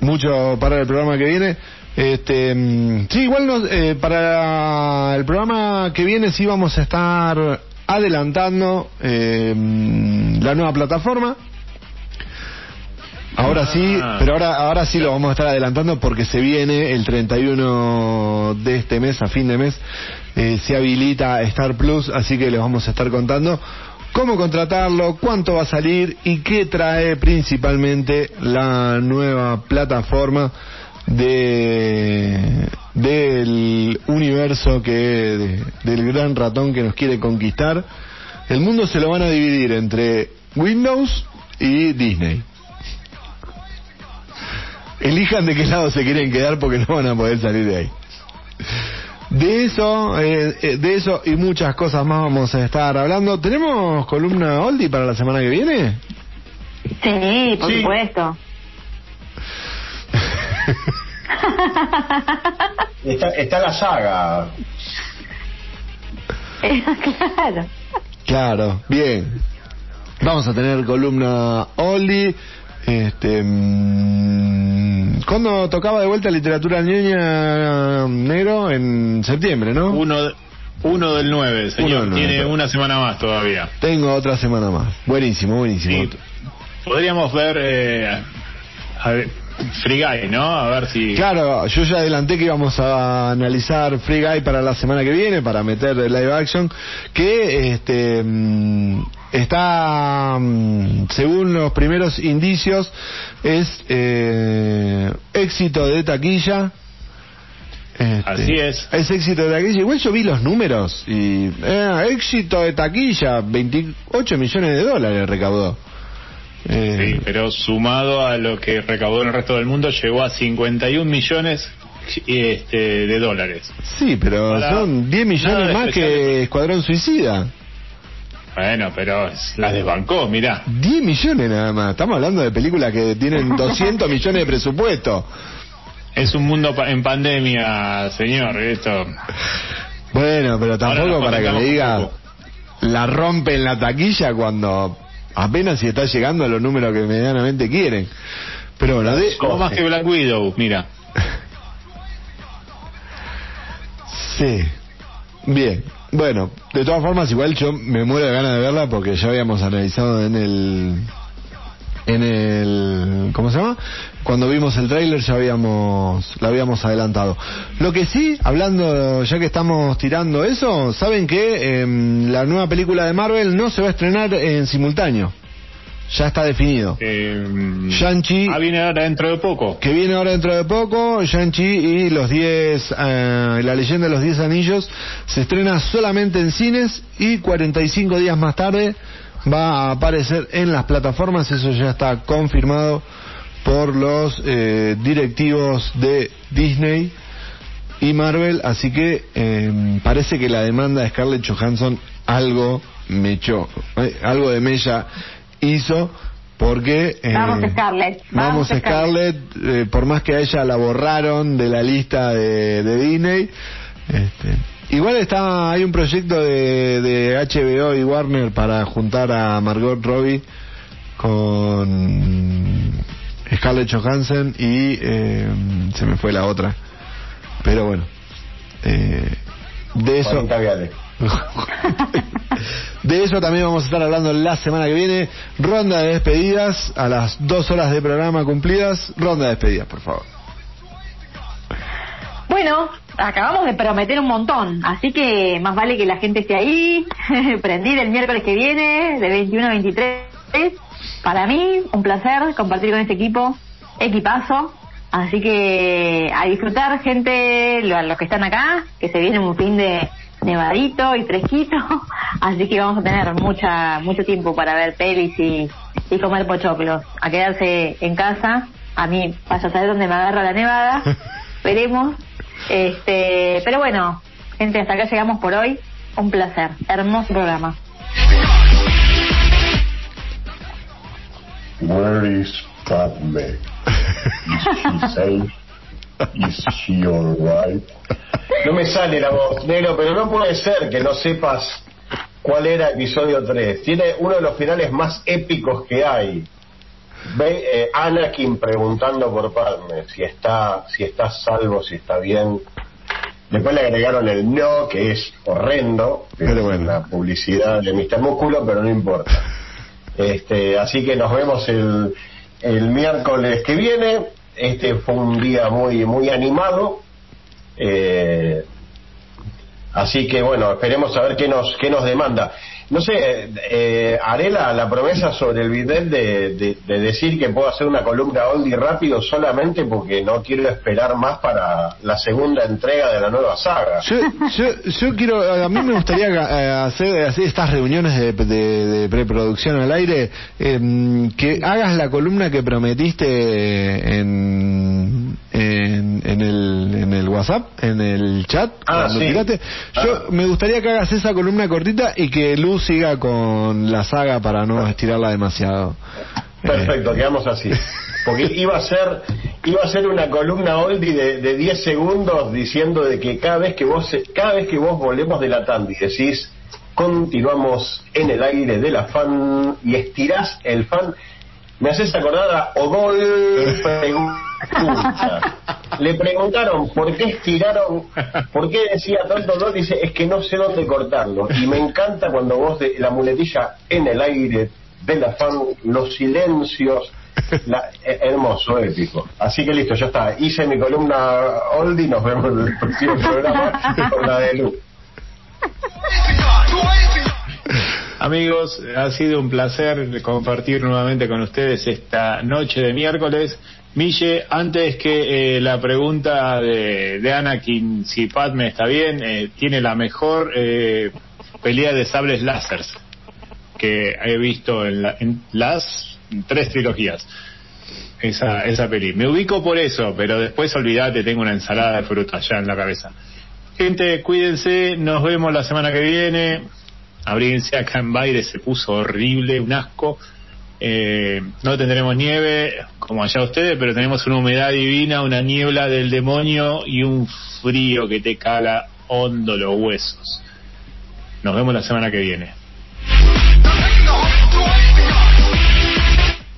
mucho para el programa que viene. Este, mm, sí, igual nos- eh, para el programa que viene sí vamos a estar adelantando eh, mm, la nueva plataforma. Ahora sí, Ah. pero ahora ahora sí lo vamos a estar adelantando porque se viene el 31 de este mes, a fin de mes, eh, se habilita Star Plus, así que les vamos a estar contando cómo contratarlo, cuánto va a salir y qué trae principalmente la nueva plataforma de del universo que de- del gran ratón que nos quiere conquistar. El mundo se lo van a dividir entre Windows y Disney. Elijan de qué lado se quieren quedar porque no van a poder salir de ahí. De eso, eh, eh, de eso y muchas cosas más vamos a estar hablando. ¿Tenemos columna oldie para la semana que viene? Sí, por Sí. supuesto. Está, está la saga. claro. Claro, bien. Vamos a tener columna oldie. Este, mm, ¿Cuándo tocaba de vuelta literatura ñoña negro? En septiembre, ¿no? Uno, de- uno del 9, señor. Uno del nueve. Tiene una semana más todavía. Tengo otra semana más. Buenísimo, buenísimo. Sí. Podríamos ver eh, a ver, Free Guy, ¿no? A ver si... Claro, yo ya adelanté que íbamos a analizar Free Guy para la semana que viene, para meter live action, que este mm, está, mm, según los primeros indicios, es eh, éxito de taquilla. Este, Así es. Es éxito de taquilla. Igual yo vi los números y eh, éxito de taquilla, 28 millones de dólares recaudó. Eh, Sí, pero sumado a lo que recaudó en el resto del mundo, llegó a 51 millones este, de dólares. Sí, pero Para- son 10 millones más que. Escuadrón Suicida. Bueno, pero las desbancó, mirá. 10 millones nada más. Estamos hablando de películas que tienen 200 millones de presupuesto. Es un mundo pa- en pandemia, señor. Esto. Bueno, pero tampoco para que me diga la rompe en la taquilla cuando apenas si está llegando a los números que medianamente quieren. Pero bueno, de... Como más que Black Widow, mira. Sí. Bien. Bueno, de todas formas, igual yo me muero de ganas de verla porque ya habíamos analizado en el. En el. ¿Cómo se llama? Cuando vimos el tráiler ya habíamos. La habíamos adelantado. Lo que sí, hablando, ya que estamos tirando eso, saben que em, la nueva película de Marvel no se va a estrenar en simultáneo. Ya está definido. Eh, Shang-Chi Ah, viene ahora dentro de poco. que viene ahora dentro de poco, Shang-Chi y los 10, eh, la leyenda de los 10 anillos, se estrena solamente en cines y 45 días más tarde va a aparecer en las plataformas, eso ya está confirmado por los eh, directivos de Disney y Marvel, así que eh, parece que la demanda de Scarlett Johansson algo me echó, eh, algo de mella hizo porque eh, Vamos, Scarlett, vamos, vamos, Scarlett, eh, por más que a ella la borraron de la lista de, de Disney este, igual está hay un proyecto de, de HBO y Warner para juntar a Margot Robbie con Scarlett Johansson y eh, se me fue la otra Pero bueno, eh, de eso... 40 viales. De eso también vamos a estar hablando la semana que viene. Ronda de despedidas a las dos horas de programa cumplidas. Ronda de despedidas, por favor. Bueno, acabamos de prometer un montón, así que más vale que la gente esté ahí, prendida el miércoles que viene, de 21 a 23. Para mí, un placer compartir con este equipo, equipazo. Así que a disfrutar, gente, lo- los que están acá, que se viene un fin de nevadito y fresquito. Así que vamos a tener mucha mucho tiempo para ver pelis y, y comer pochoclos. A quedarse en casa. A mí, vaya a saber dónde me agarra la nevada. Veremos. Este, pero bueno, gente, hasta acá llegamos por hoy. Un placer. Hermoso programa. Where is Padme? Is she safe? Is she alright? No me sale la voz, negro, pero no puede ser que no sepas cuál era episodio 3. Tiene uno de los finales más épicos que hay. Ve eh, Anakin preguntando por Padme si está, si está salvo, si está bien. Después le agregaron el no, que es horrendo, que Pero es bueno. la publicidad de Mr. Músculo, pero no importa. Este, así que nos vemos el, el miércoles que viene. Este fue un día muy muy animado. Eh, así que bueno, esperemos a ver qué nos qué nos demanda. No sé, eh, haré la, la promesa sobre el bidet de, de- de decir que puedo hacer una columna oldie rápido solamente porque no quiero esperar más para la segunda entrega de la nueva saga. Yo, yo, yo quiero, a mí me gustaría eh, hacer, hacer estas reuniones de, de- de preproducción al aire, em, que hagas la columna que prometiste en, en, en el, en el WhatsApp, en el chat, Ah, cuando sí. tiraste. Yo Ah. me gustaría que hagas esa columna cortita y que Luz siga con la saga para no estirarla demasiado. Eh, Perfecto, quedamos así. Porque iba a ser iba a ser una columna oldie de, de 10 segundos diciendo de que cada vez que vos cada vez que vos volvemos de la tanda y decís continuamos en el aire de la fan y estirás el fan me haces acordar a. Le preguntaron por qué estiraron, por qué decía tanto Odol, dice es que no sé dónde cortarlo. Y me encanta cuando vos de la muletilla en el aire de la fan, los silencios, la- eh, hermoso, épico. Así que listo, ya está. Hice mi columna oldie, nos vemos en el próximo programa con la de Lu. Amigos, ha sido un placer compartir nuevamente con ustedes esta noche de miércoles. Mille, antes que eh, la pregunta de, de Anakin, si Padme está bien, eh, tiene la mejor eh, pelea de sables láseres que he visto en, la- en las tres trilogías. Esa, esa peli. Me ubico por eso, pero después olvídate, tengo una ensalada de fruta ya en la cabeza. Gente, cuídense, nos vemos la semana que viene. Abríguense acá en Baire, se puso horrible, un asco. Eh, no tendremos nieve como allá ustedes, pero tenemos una humedad divina, una niebla del demonio y un frío que te cala hondo los huesos. Nos vemos la semana que viene.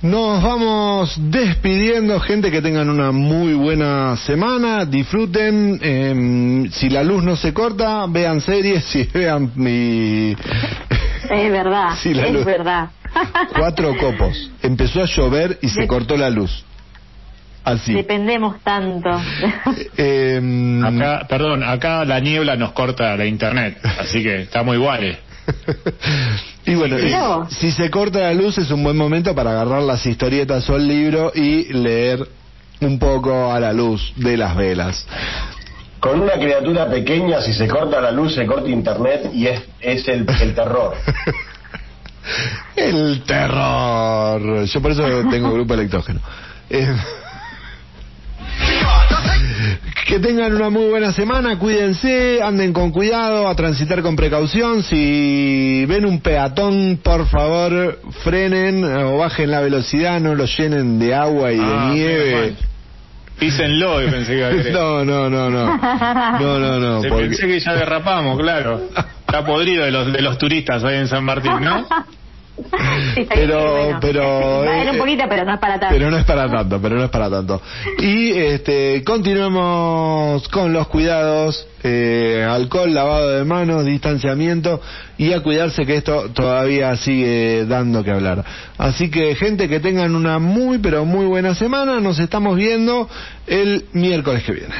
Nos vamos despidiendo, gente, que tengan una muy buena semana, disfruten, em, si la luz no se corta, vean series, si vean mi... Es verdad, la es luz. verdad. Cuatro copos, empezó a llover y se De- cortó la luz. Así. Dependemos tanto. Em, Acá, perdón, acá la niebla nos corta la internet, así que estamos iguales. y bueno, si se corta la luz es un buen momento para agarrar las historietas o el libro y leer un poco a la luz de las velas. Con una criatura pequeña, si se corta la luz, se corta internet y es, es el, el terror. El terror. Yo por eso tengo grupo electógeno. Eh, que tengan una muy buena semana, cuídense, anden con cuidado, a transitar con precaución. Si ven un peatón, por favor, frenen o bajen la velocidad, no lo llenen de agua y de Ah, nieve. Písenlo, pensé que iba a querer. No, no, no, no. No, no, no. Se porque- Pensé que ya derrapamos, claro. Está podrido de los, de los turistas ahí en San Martín, ¿no? Pero eh, pero no es para tanto. pero no es para tanto pero no es para tanto. Y este continuemos con los cuidados eh, alcohol lavado de manos distanciamiento y a cuidarse que esto todavía sigue dando que hablar. Así que gente que tengan una muy pero muy buena semana. Nos estamos viendo el miércoles que viene.